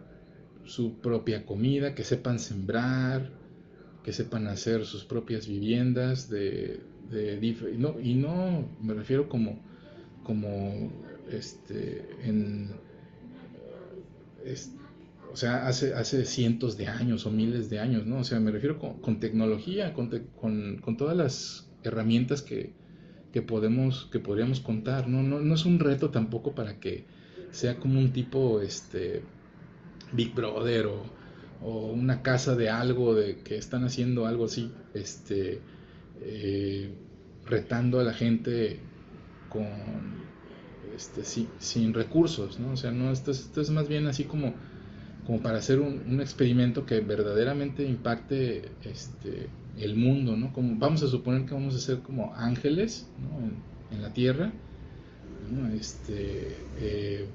su propia comida, que sepan sembrar, que sepan hacer sus propias viviendas de, de no, y no me refiero como, como este, en, o sea, hace, hace cientos de años o miles de años, ¿no? O sea, me refiero con, tecnología, con, con, todas las herramientas que, podemos, que podríamos contar, ¿no? ¿no? es un reto tampoco para que sea como un tipo, este, Big Brother o, o una casa de algo, de que están haciendo algo así, este, eh, retando a la gente con, este, sin recursos, ¿no? O sea, no, esto esto es más bien así como como para hacer un, experimento que verdaderamente impacte este, el mundo, ¿no? Como, vamos a suponer que vamos a ser como ángeles en, la tierra, este, eh,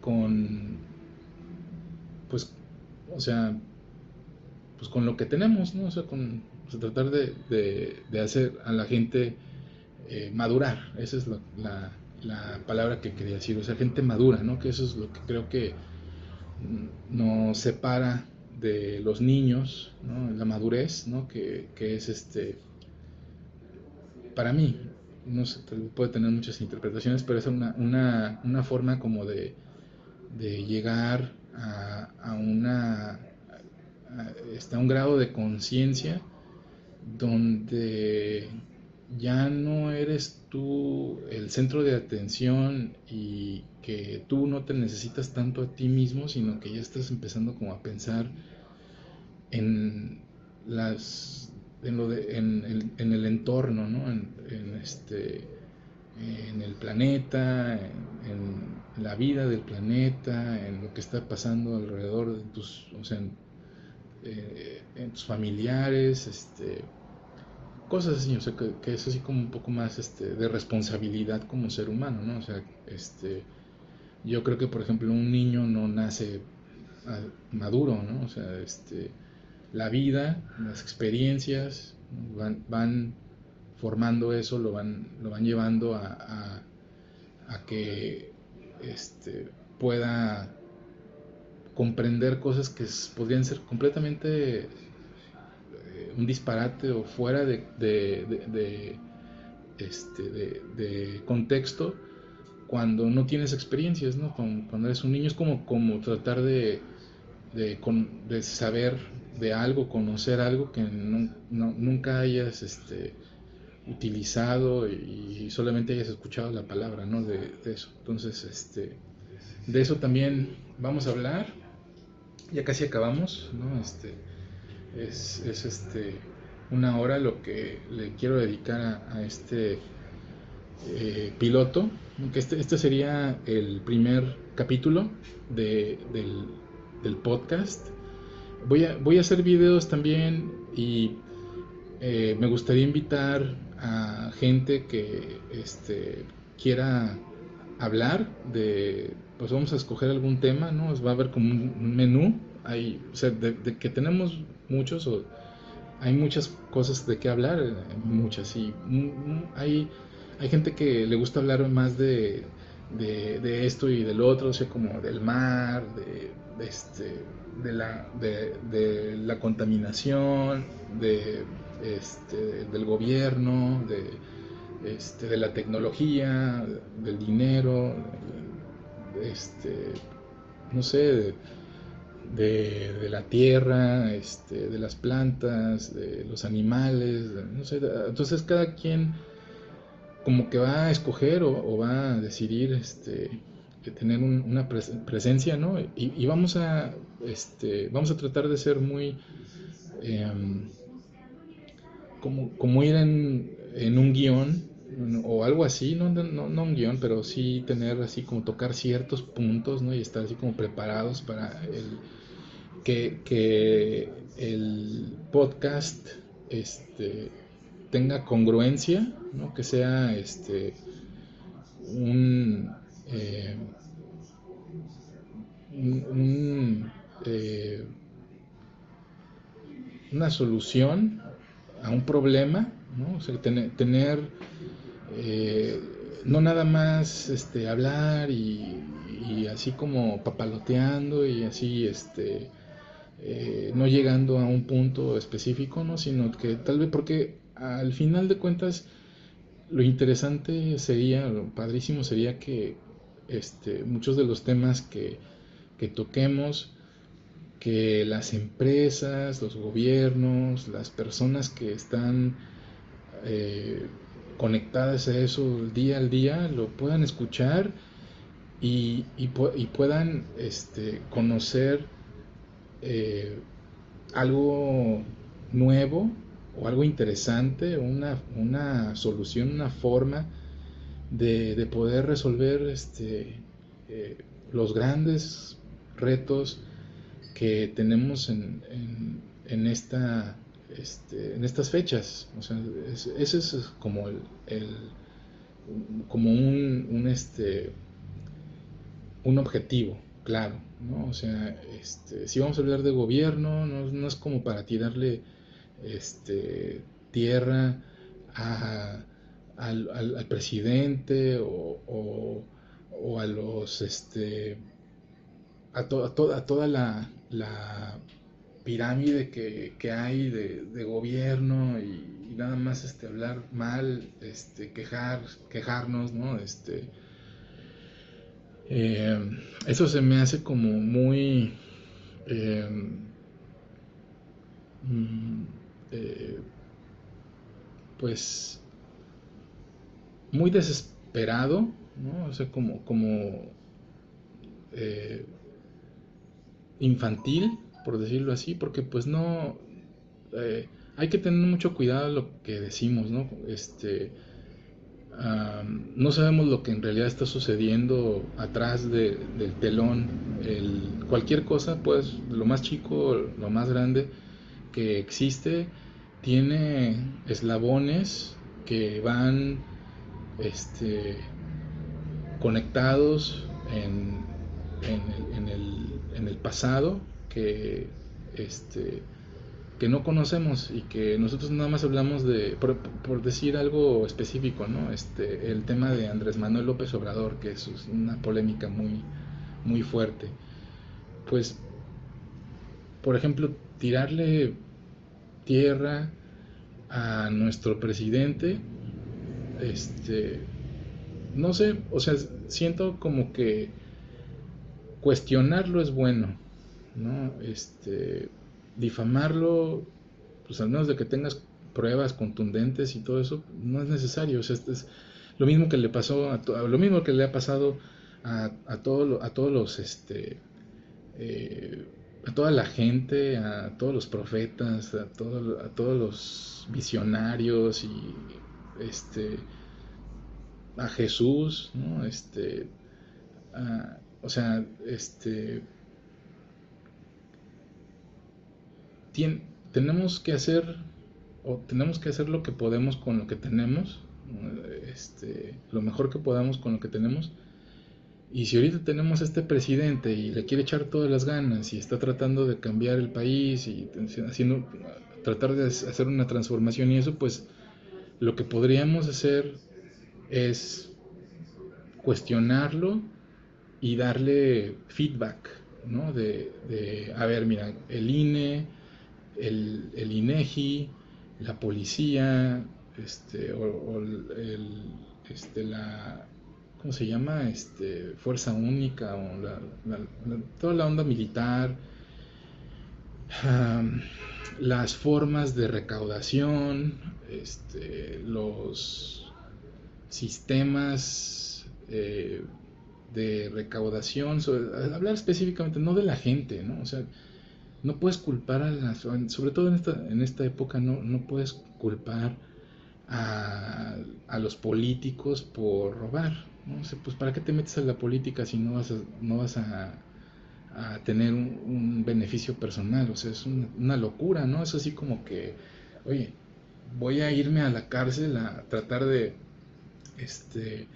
con, pues, o sea, pues con lo que tenemos, ¿no? O sea, con, tratar de, hacer a la gente eh, madurar, esa es la, la palabra que quería decir, o sea, gente madura, ¿no? Que eso es lo que creo que nos separa de los niños, la madurez, ¿no? que, es este, para mí, no sé, puede tener muchas interpretaciones, pero es una, una, forma como de, de llegar a, a una, este, a un grado de conciencia donde ya no eres tú el centro de atención y que tú no te necesitas tanto a ti mismo, sino que ya estás empezando como a pensar en las en, lo de, en, el entorno, ¿no? En, este en el planeta, en, la vida del planeta, en lo que está pasando alrededor de tus, o sea, en, eh, tus familiares, este, cosas así, o sea, que, es así como un poco más este, de responsabilidad como ser humano, ¿no? O sea, este, yo creo que, por ejemplo, un niño no nace maduro, ¿no? O sea, este, la vida, las experiencias van, van formando eso, lo van, lo van llevando a, a, que este, pueda comprender cosas que podrían ser completamente eh, un disparate o fuera de, de, este, de, contexto cuando no tienes experiencias, ¿no? Cuando, eres un niño es como, como tratar de, de, saber de algo, conocer algo que nunca hayas este, utilizado y, solamente hayas escuchado la palabra, ¿no? De, eso. Entonces, este, de eso también vamos a hablar. Ya casi acabamos, ¿no? Este, es, es este, una hora lo que le quiero dedicar a, este eh, piloto, que este, este sería el primer capítulo de, del, del podcast. Voy a, voy a hacer videos también y eh, me gustaría invitar a gente que este, quiera hablar de, pues vamos a escoger algún tema, ¿no? Va a haber como un menú, hay, o sea, de, que tenemos muchos, o hay muchas cosas de qué hablar, eh, muchas, y hay, hay gente que le gusta hablar más de, de, esto y del otro, o sea, como del mar, de, este, de, la, de la contaminación, de este, del gobierno, de, este, de la tecnología, del dinero, este, no sé, de, la tierra, este, de las plantas, de los animales, no sé, entonces cada quien como que va a escoger o, va a decidir este, tener una presencia, ¿no? Y, vamos a, este, vamos a tratar de ser muy em, como, ir en, un guion o algo así, no, no, un guion, pero sí tener así como tocar ciertos puntos, ¿no? Y estar así como preparados para el, que, el podcast este, tenga congruencia, ¿no? Que sea este, un, eh, eh, una solución a un problema, ¿no? O sea, tener, eh, no nada más este, hablar y, así como papaloteando y así, este, no llegando a un punto específico, ¿no? Sino que tal vez porque al final de cuentas lo interesante sería, lo padrísimo sería que este, muchos de los temas que, que toquemos, que las empresas, los gobiernos, las personas que están eh, conectadas a eso día al día lo puedan escuchar y, puedan este, conocer eh, algo nuevo o algo interesante, una, una solución, una forma de, poder resolver este, eh, los grandes retos que tenemos en, en, esta, este, en estas fechas. O sea, ese es como el, como un, un, este, un objetivo, claro. ¿no? O sea, este, si vamos a hablar de gobierno, no, es como para tirarle este, tierra a, al, presidente o, a los este, a, toda a toda la, la pirámide que, hay de, gobierno y, nada más este hablar mal, este quejar, quejarnos, ¿no? Este eh, eso se me hace como muy eh, mm, eh, pues muy desesperado, ¿no? O sea, como, como infantil, por decirlo así, porque pues no, eh, hay que tener mucho cuidado lo que decimos, ¿no? Este, no sabemos lo que en realidad está sucediendo atrás del telón. El, cualquier cosa, pues, lo más chico, lo más grande que existe, tiene eslabones que van este, conectados en, en, el, en, el, pasado que, este, que no conocemos y que nosotros nada más hablamos de, por, decir algo específico, ¿no? Este, el tema de Andrés Manuel López Obrador, que es una polémica muy, muy fuerte. Pues, por ejemplo, tirarle tierra a nuestro presidente, este, no sé, o sea, siento como que cuestionarlo es bueno, ¿no? Este, difamarlo, pues al menos de que tengas pruebas contundentes y todo eso, no es necesario. O sea, es lo mismo que le pasó a lo mismo que le ha pasado a, a, todo, a todos los este eh, a toda la gente, a todos los profetas, a, a todos los visionarios y este a Jesús, ¿no? Este, o sea, este, tenemos que hacer, o tenemos que hacer lo que podemos con lo que tenemos, este, lo mejor que podamos con lo que tenemos. Y si ahorita tenemos a este presidente y le quiere echar todas las ganas y está tratando de cambiar el país y haciendo, tratar de hacer una transformación y eso, pues lo que podríamos hacer es cuestionarlo y darle feedback, ¿no? De, a ver, mira, el INE, el, el INEGI, la policía, este, o, el, este, la, ¿cómo se llama? Este, Fuerza Única, o toda la onda militar, las formas de recaudación, este, los sistemas eh, de recaudación, hablar específicamente, no de la gente, ¿no? O sea, no puedes culpar a las, sobre todo en esta, en esta época, no, no puedes culpar a, a, los políticos por robar, ¿no? O sea, pues ¿para qué te metes a la política si no vas a, no vas a, a tener un, beneficio personal? O sea, es una locura, ¿no? Es así como que, oye, voy a irme a la cárcel a tratar de este,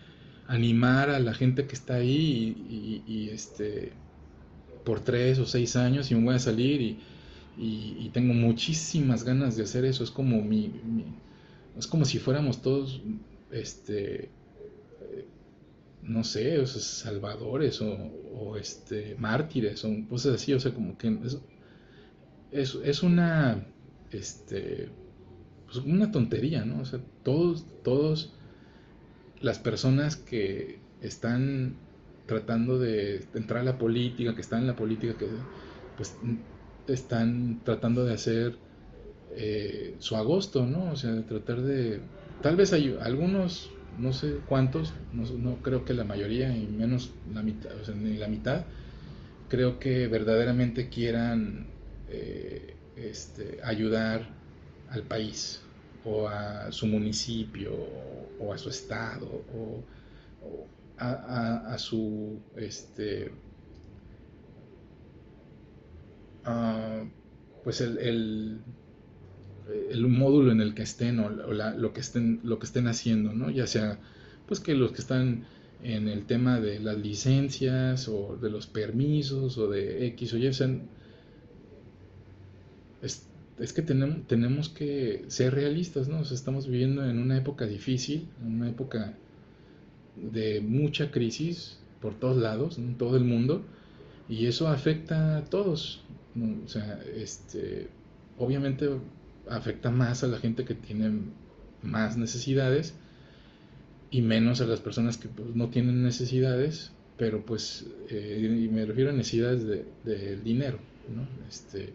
animar a la gente que está ahí y, este, por tres o seis años y me voy a salir y, tengo muchísimas ganas de hacer eso. Es como mi, es como si fuéramos todos, este, no sé, salvadores o, este, mártires o cosas así. O sea, como que es, es, una, este, pues una tontería, ¿no? O sea, todos, todos las personas que están tratando de entrar a la política, que están en la política, que pues están tratando de hacer eh, su agosto, ¿no? O sea, de tratar de... Tal vez hay algunos, no sé cuántos, no, creo que la mayoría, y menos la mitad, o sea, ni la mitad, creo que verdaderamente quieran eh, este, ayudar al país, o a su municipio o a su estado o, a, su este pues el, el, módulo en el que estén o, lo que estén lo que estén haciendo no ya sea pues que los que están en el tema de las licencias o de los permisos o de X o Y sean es que tenemos, tenemos que ser realistas, ¿no? estamos viviendo en una época difícil, en una época de mucha crisis por todos lados, en todo el mundo, y eso afecta a todos. O sea, este, obviamente afecta más a la gente que tiene más necesidades y menos a las personas que pues, no tienen necesidades, pero pues, eh, y me refiero a necesidades de, de dinero, ¿no? Este,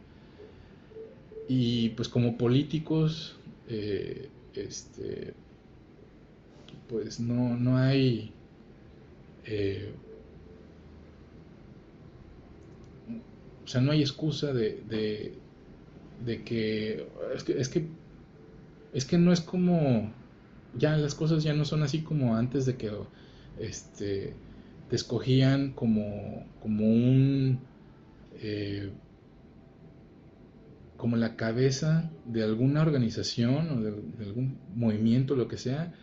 y pues como políticos, eh, este, pues no, no hay... Eh, o sea, no hay excusa de, que, es que, es que, es que no es como, ya las cosas ya no son así como antes de que este, te escogían como, como un... Eh, como la cabeza de alguna organización o de, algún movimiento, lo que sea,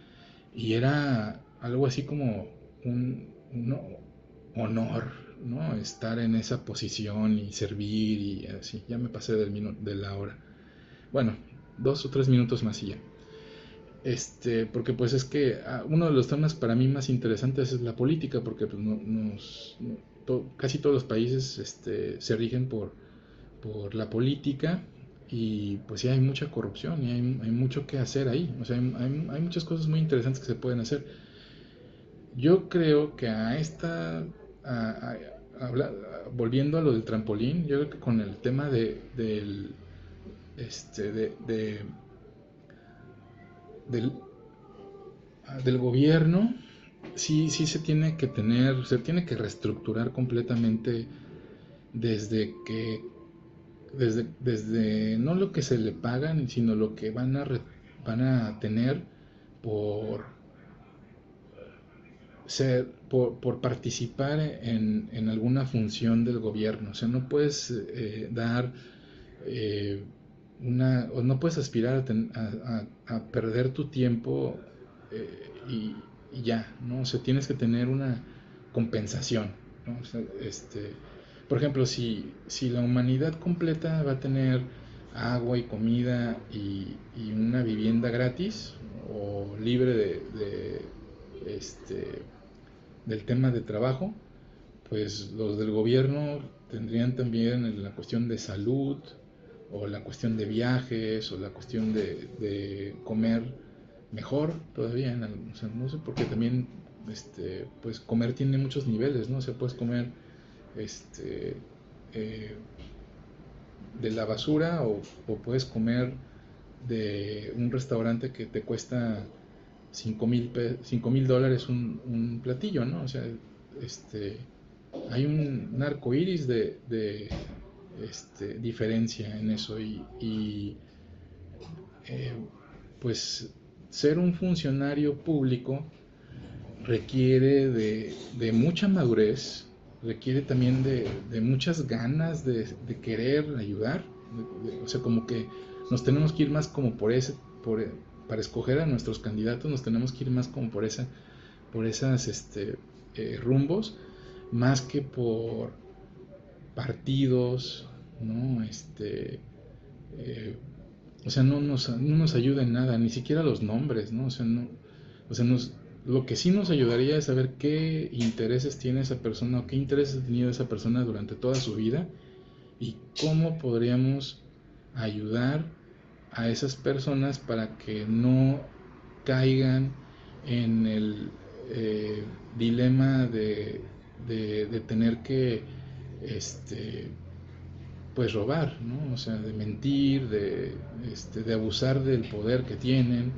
y era algo así como un, honor, ¿no? Estar en esa posición y servir y así. Ya me pasé del de la hora. Bueno, dos o tres minutos más y ya. Este, porque pues es que ah, uno de los temas para mí más interesantes es la política, porque pues, nos, casi todos los países este, se rigen por, por la política y pues sí hay mucha corrupción y hay, mucho que hacer ahí. O sea, hay, muchas cosas muy interesantes que se pueden hacer. Yo creo que a esta, volviendo a lo del trampolín, yo creo que con el tema de, del, este, de, del, del gobierno, sí, sí se tiene que tener, se tiene que reestructurar completamente desde que desde, desde no lo que se le pagan, sino lo que van a, van a tener por ser, por, participar en, en, alguna función del gobierno. O sea, no puedes eh, dar eh, una, o no puedes aspirar a, a, perder tu tiempo eh, y, ya, ¿no? O sea, tienes que tener una compensación, este, por ejemplo, si, si la humanidad completa va a tener agua y comida y, una vivienda gratis o libre de, este, del tema de trabajo, pues los del gobierno tendrían también la cuestión de salud o la cuestión de viajes o la cuestión de, comer mejor todavía. no sé, porque también este, pues comer tiene muchos niveles, ¿no? O sea, puedes comer este, eh, de la basura o, puedes comer de un restaurante que te cuesta 5 mil dólares un, platillo, ¿no? O sea, este, hay un, arco iris de, este, diferencia en eso y, eh, pues ser un funcionario público requiere de, de mucha madurez, requiere también de, muchas ganas de, querer ayudar. o sea, como que nos tenemos que ir más como por ese, por, para escoger a nuestros candidatos, nos tenemos que ir más como por esa, por esas este, eh, rumbos, más que por partidos, ¿no? Este, eh, o sea, no nos, no nos ayuda en nada, ni siquiera los nombres, ¿no? O sea, no, o sea, nos, lo que sí nos ayudaría es saber qué intereses tiene esa persona o qué intereses ha tenido esa persona durante toda su vida y cómo podríamos ayudar a esas personas para que no caigan en el eh, dilema de, de, tener que este pues robar, ¿no? O sea, de mentir, de, este, de abusar del poder que tienen,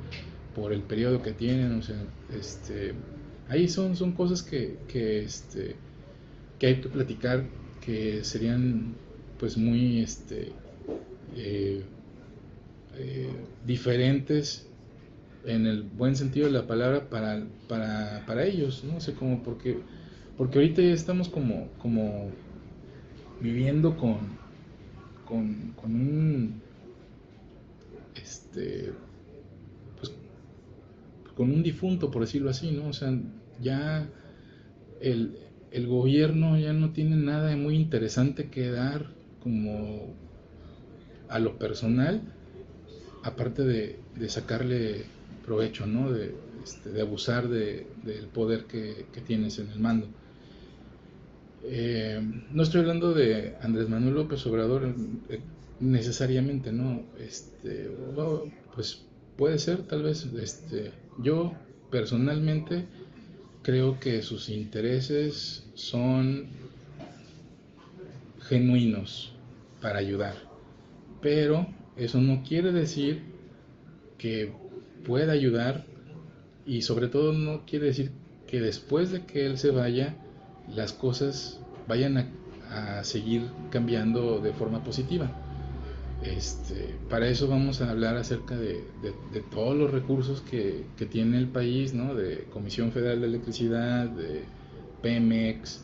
por el periodo que tienen, o sea, este, ahí son, son cosas que, que, este, que hay que platicar, que serían pues muy este, eh, eh, diferentes en el buen sentido de la palabra para, para, para ellos, no sé cómo, porque, porque ahorita ya estamos como, como viviendo con, con, con un este con un difunto, por decirlo así, ¿no? O sea, ya el, gobierno ya no tiene nada muy interesante que dar como a lo personal, aparte de, sacarle provecho, ¿no? De, este, abusar del poder que, tienes en el mando. Eh, no estoy hablando de Andrés Manuel López Obrador eh, necesariamente, ¿no? Este, pues puede ser, tal vez, este, yo personalmente creo que sus intereses son genuinos para ayudar, pero eso no quiere decir que pueda ayudar y sobre todo no quiere decir que después de que él se vaya las cosas vayan a, seguir cambiando de forma positiva. Este, para eso vamos a hablar acerca de, todos los recursos que, tiene el país, ¿no? de Comisión Federal de Electricidad, de Pemex,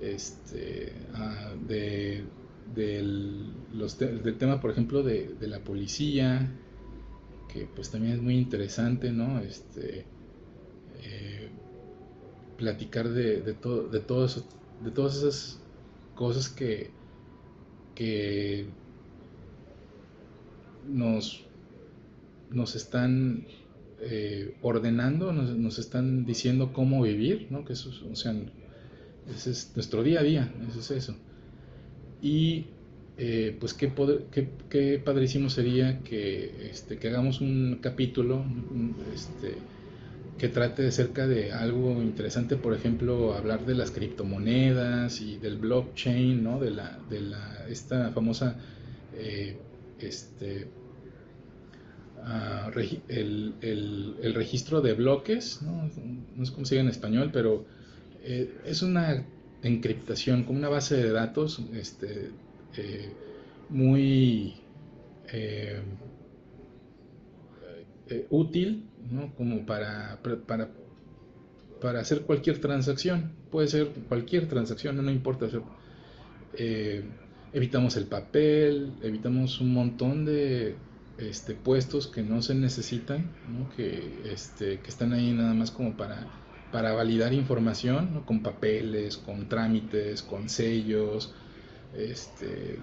este, ah, de, del, los del tema, por ejemplo, de, la policía, que pues también es muy interesante, ¿no? Este, eh, platicar de, de, todo, de, todo eso, de todas esas cosas que, que nos, nos están eh, ordenando, nos, están diciendo cómo vivir, ¿no? Que eso, o sea, ese es nuestro día a día, eso es eso. Y eh, pues qué, qué, qué, padrísimo sería que, este, que hagamos un capítulo este, que trate de cerca de algo interesante, por ejemplo, hablar de las criptomonedas y del blockchain, ¿no? De la, de la, esta famosa eh, este, ah, el, el, registro de bloques, ¿no? no sé cómo se dice en español, pero eh, es una encriptación, como una base de datos este, eh, muy eh, útil, ¿no? como para, para, para, hacer cualquier transacción. Puede ser cualquier transacción, no, importa. evitamos el papel, evitamos un montón de este, puestos que no se necesitan, Que, este, que están ahí nada más como para para validar información con papeles, con trámites, con sellos, este,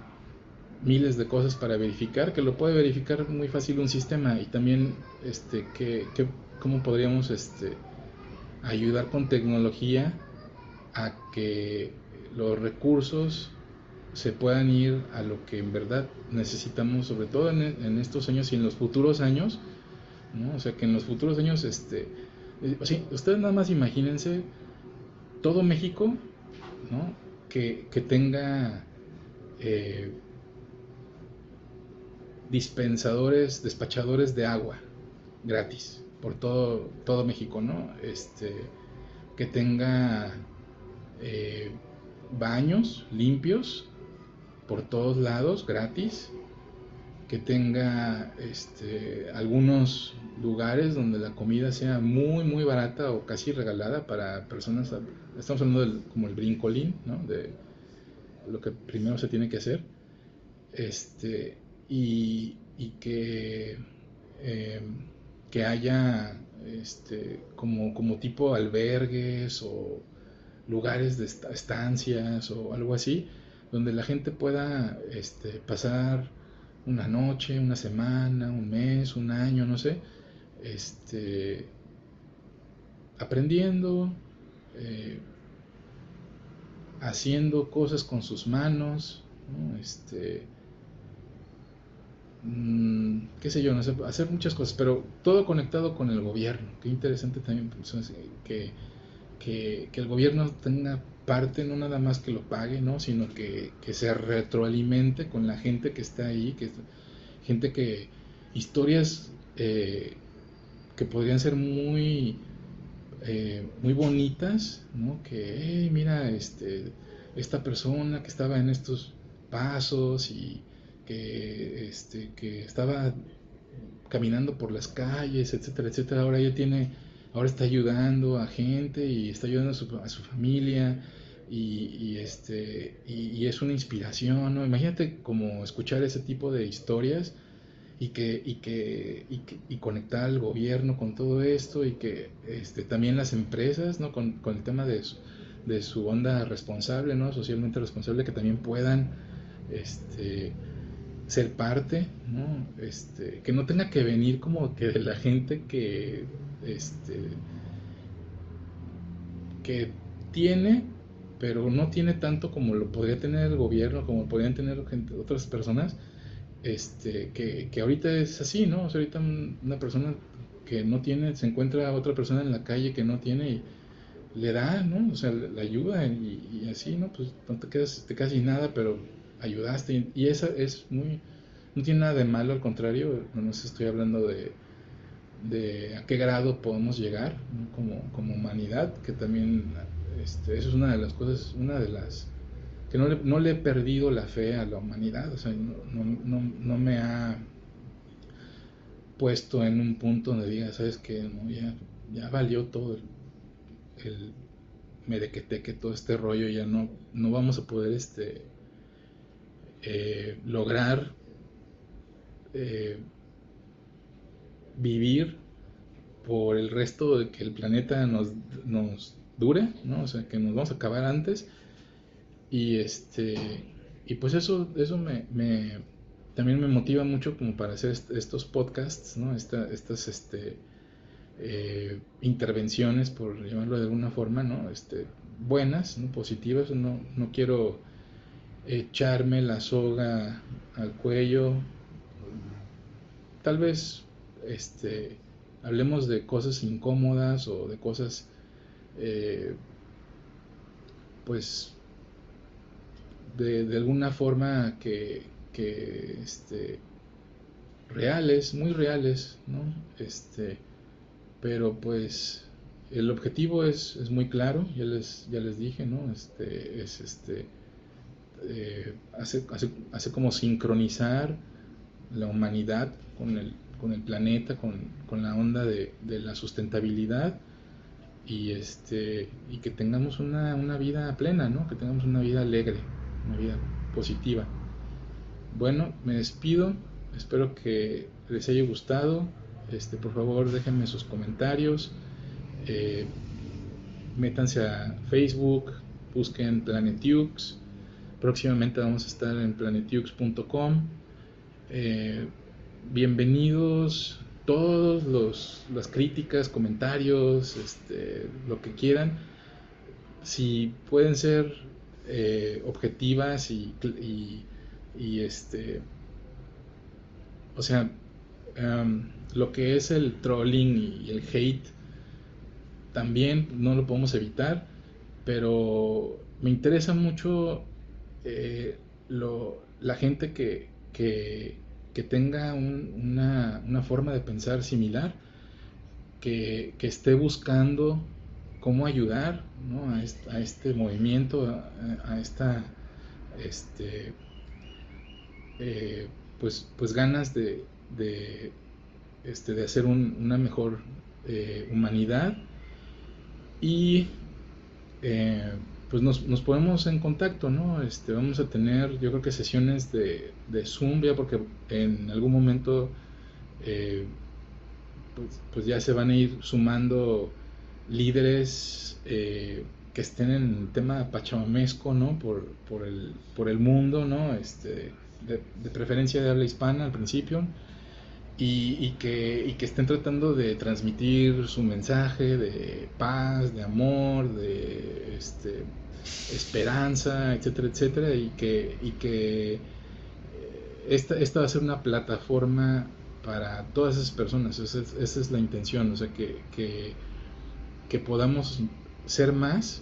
miles de cosas para verificar, que lo puede verificar muy fácil un sistema y también este, que, cómo podríamos este, ayudar con tecnología a que los recursos se puedan ir a lo que en verdad necesitamos, sobre todo en, en estos años y en los futuros años, ¿no? o sea que en los futuros años este, eh, ustedes nada más imagínense todo México, Que, tenga eh, dispensadores, despachadores de agua gratis por todo, todo México, ¿no? Este, que tenga eh, baños limpios por todos lados gratis, que tenga este, algunos lugares donde la comida sea muy, muy barata o casi regalada para personas, estamos hablando del, como el brincolín, ¿no? de lo que primero se tiene que hacer, este, y, y que, em, que haya este, como, como tipo albergues o lugares de estancias o algo así, donde la gente pueda este, pasar una noche, una semana, un mes, un año, no sé, este, aprendiendo, eh, haciendo cosas con sus manos, este, mm, qué sé yo, no sé, hacer muchas cosas, pero todo conectado con el gobierno. Qué interesante también pues, que, el gobierno tenga parte, no nada más que lo pague, ¿no? sino que, que se retroalimente con la gente que está ahí, que gente que historias eh, que podrían ser muy, eh, muy bonitas, ¿no? Que, mira, este, esta persona que estaba en estos pasos y que, este, que estaba caminando por las calles, etcétera, etcétera, ahora ya tiene, ahora está ayudando a gente y está ayudando a su, a su familia y, este, y, es una inspiración, ¿no? Imagínate como escuchar ese tipo de historias y que, y que, y conectar al gobierno con todo esto y que este, también las empresas, ¿no? Con, el tema de su, de su onda responsable, ¿no? Socialmente responsable, que también puedan este, ser parte, ¿no? Este, que no tenga que venir como que de la gente que, este, que tiene, pero no tiene tanto como lo podría tener el gobierno, como podrían tener otras personas, este, que, que ahorita es así, ¿no? O sea, ahorita una persona que no tiene, se encuentra a otra persona en la calle que no tiene y le da, ¿no? O sea, le, ayuda y, así, ¿no? Pues no te quedas, te quedas sin nada, pero ayudaste. Y, esa es muy, no tiene nada de malo, al contrario, no sé, estoy hablando de, de a qué grado podemos llegar como, como humanidad, que también, este, eso es una de las cosas, una de las que no, le, no le he perdido la fe a la humanidad, o sea, no, no, no me ha puesto en un punto donde diga, sabes que ya, ya valió todo el, el merequeteque, todo este rollo, ya no, no vamos a poder este, eh, lograr eh, vivir por el resto de que el planeta nos, nos dure, ¿no? O sea, que nos vamos a acabar antes. Y este y pues eso, eso me, también me motiva mucho como para hacer estos podcasts, ¿no? estas este, eh, intervenciones, por llamarlo de alguna forma, ¿no? Este, buenas, ¿no? positivas. No, no quiero echarme la soga al cuello. Tal vez este, hablemos de cosas incómodas o de cosas eh, pues de, alguna forma que, que este, reales, muy reales, ¿no? Este, pero pues el objetivo es, es, muy claro, ya les, ya les dije, ¿no? Este, es este, eh, hace, hace, hace, como sincronizar la humanidad con el, con el planeta, con, con la onda de, de, la sustentabilidad y, este, y que tengamos una, una vida plena, ¿no? Que tengamos una vida alegre, vida positiva. Bueno, me despido, espero que les haya gustado. Este, por favor, déjenme sus comentarios. Eh, métanse a Facebook, busquen Planetux. Próximamente vamos a estar en planetux.com. Eh, bienvenidos todos los, las críticas, comentarios, este, lo que quieran. Si pueden ser eh, objetivas y, este, o sea, lo que es el trolling y el hate también no lo podemos evitar, pero me interesa mucho eh, lo, la gente que, que, que tenga una, una, forma de pensar similar, que, que esté buscando cómo ayudar ¿no? a, este, movimiento, a, esta este, eh, pues, pues ganas de, de, este, de hacer un, una mejor eh, humanidad y eh, pues nos, nos, ponemos en contacto, ¿no? Este, vamos a tener, yo creo que sesiones de, de Zoom, ya porque en algún momento pues, pues, ya se van a ir sumando líderes eh, que estén en el tema pachamamesco, ¿no? Por, por, el, por el mundo, ¿no? Este, de, preferencia de habla hispana al principio y, que, y, que, estén tratando de transmitir su mensaje de paz, de amor, de este, esperanza, etcétera, etcétera, y que, y que eh, esta, esta va a ser una plataforma para todas esas personas, esa es, esa es la intención, o sea, que, que, que, podamos ser más,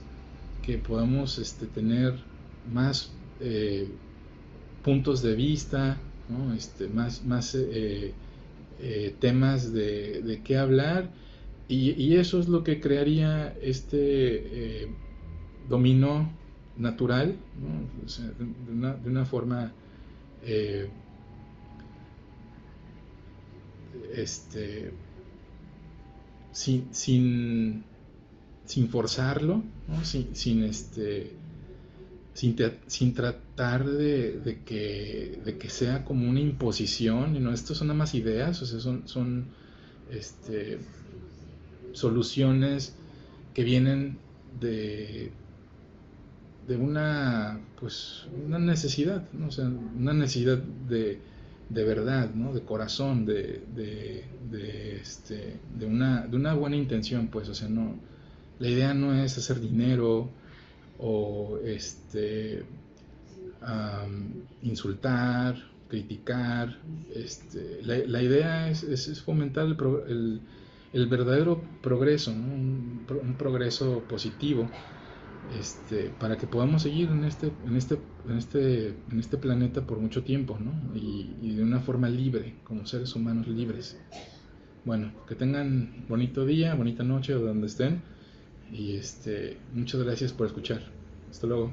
que podamos este, tener más eh, puntos de vista, este, más, eh, eh, temas de, qué hablar. Y, eso es lo que crearía este eh, dominó natural de, una, forma este sin, sin, sin forzarlo ¿no? sin, sin este sin, sin tratar de, de, que, de, que, sea como una imposición, ¿no? Estos son nada más ideas, o sea, son, son este, soluciones que vienen de, de una, pues, una necesidad, ¿no? Una necesidad de, de verdad, ¿no? De corazón, de, de, de, este, de, una, de una buena intención, pues, o sea, no, la idea no es hacer dinero, o este, insultar, criticar. Este, la, idea es, fomentar el, el, el, verdadero progreso, un, progreso positivo. Este, para que podamos seguir en este, en este, en este, en este planeta por mucho tiempo, ¿no? Y, y de una forma libre, como seres humanos libres. Bueno, que tengan bonito día, bonita noche o donde estén. Y este, muchas gracias por escuchar. Hasta luego.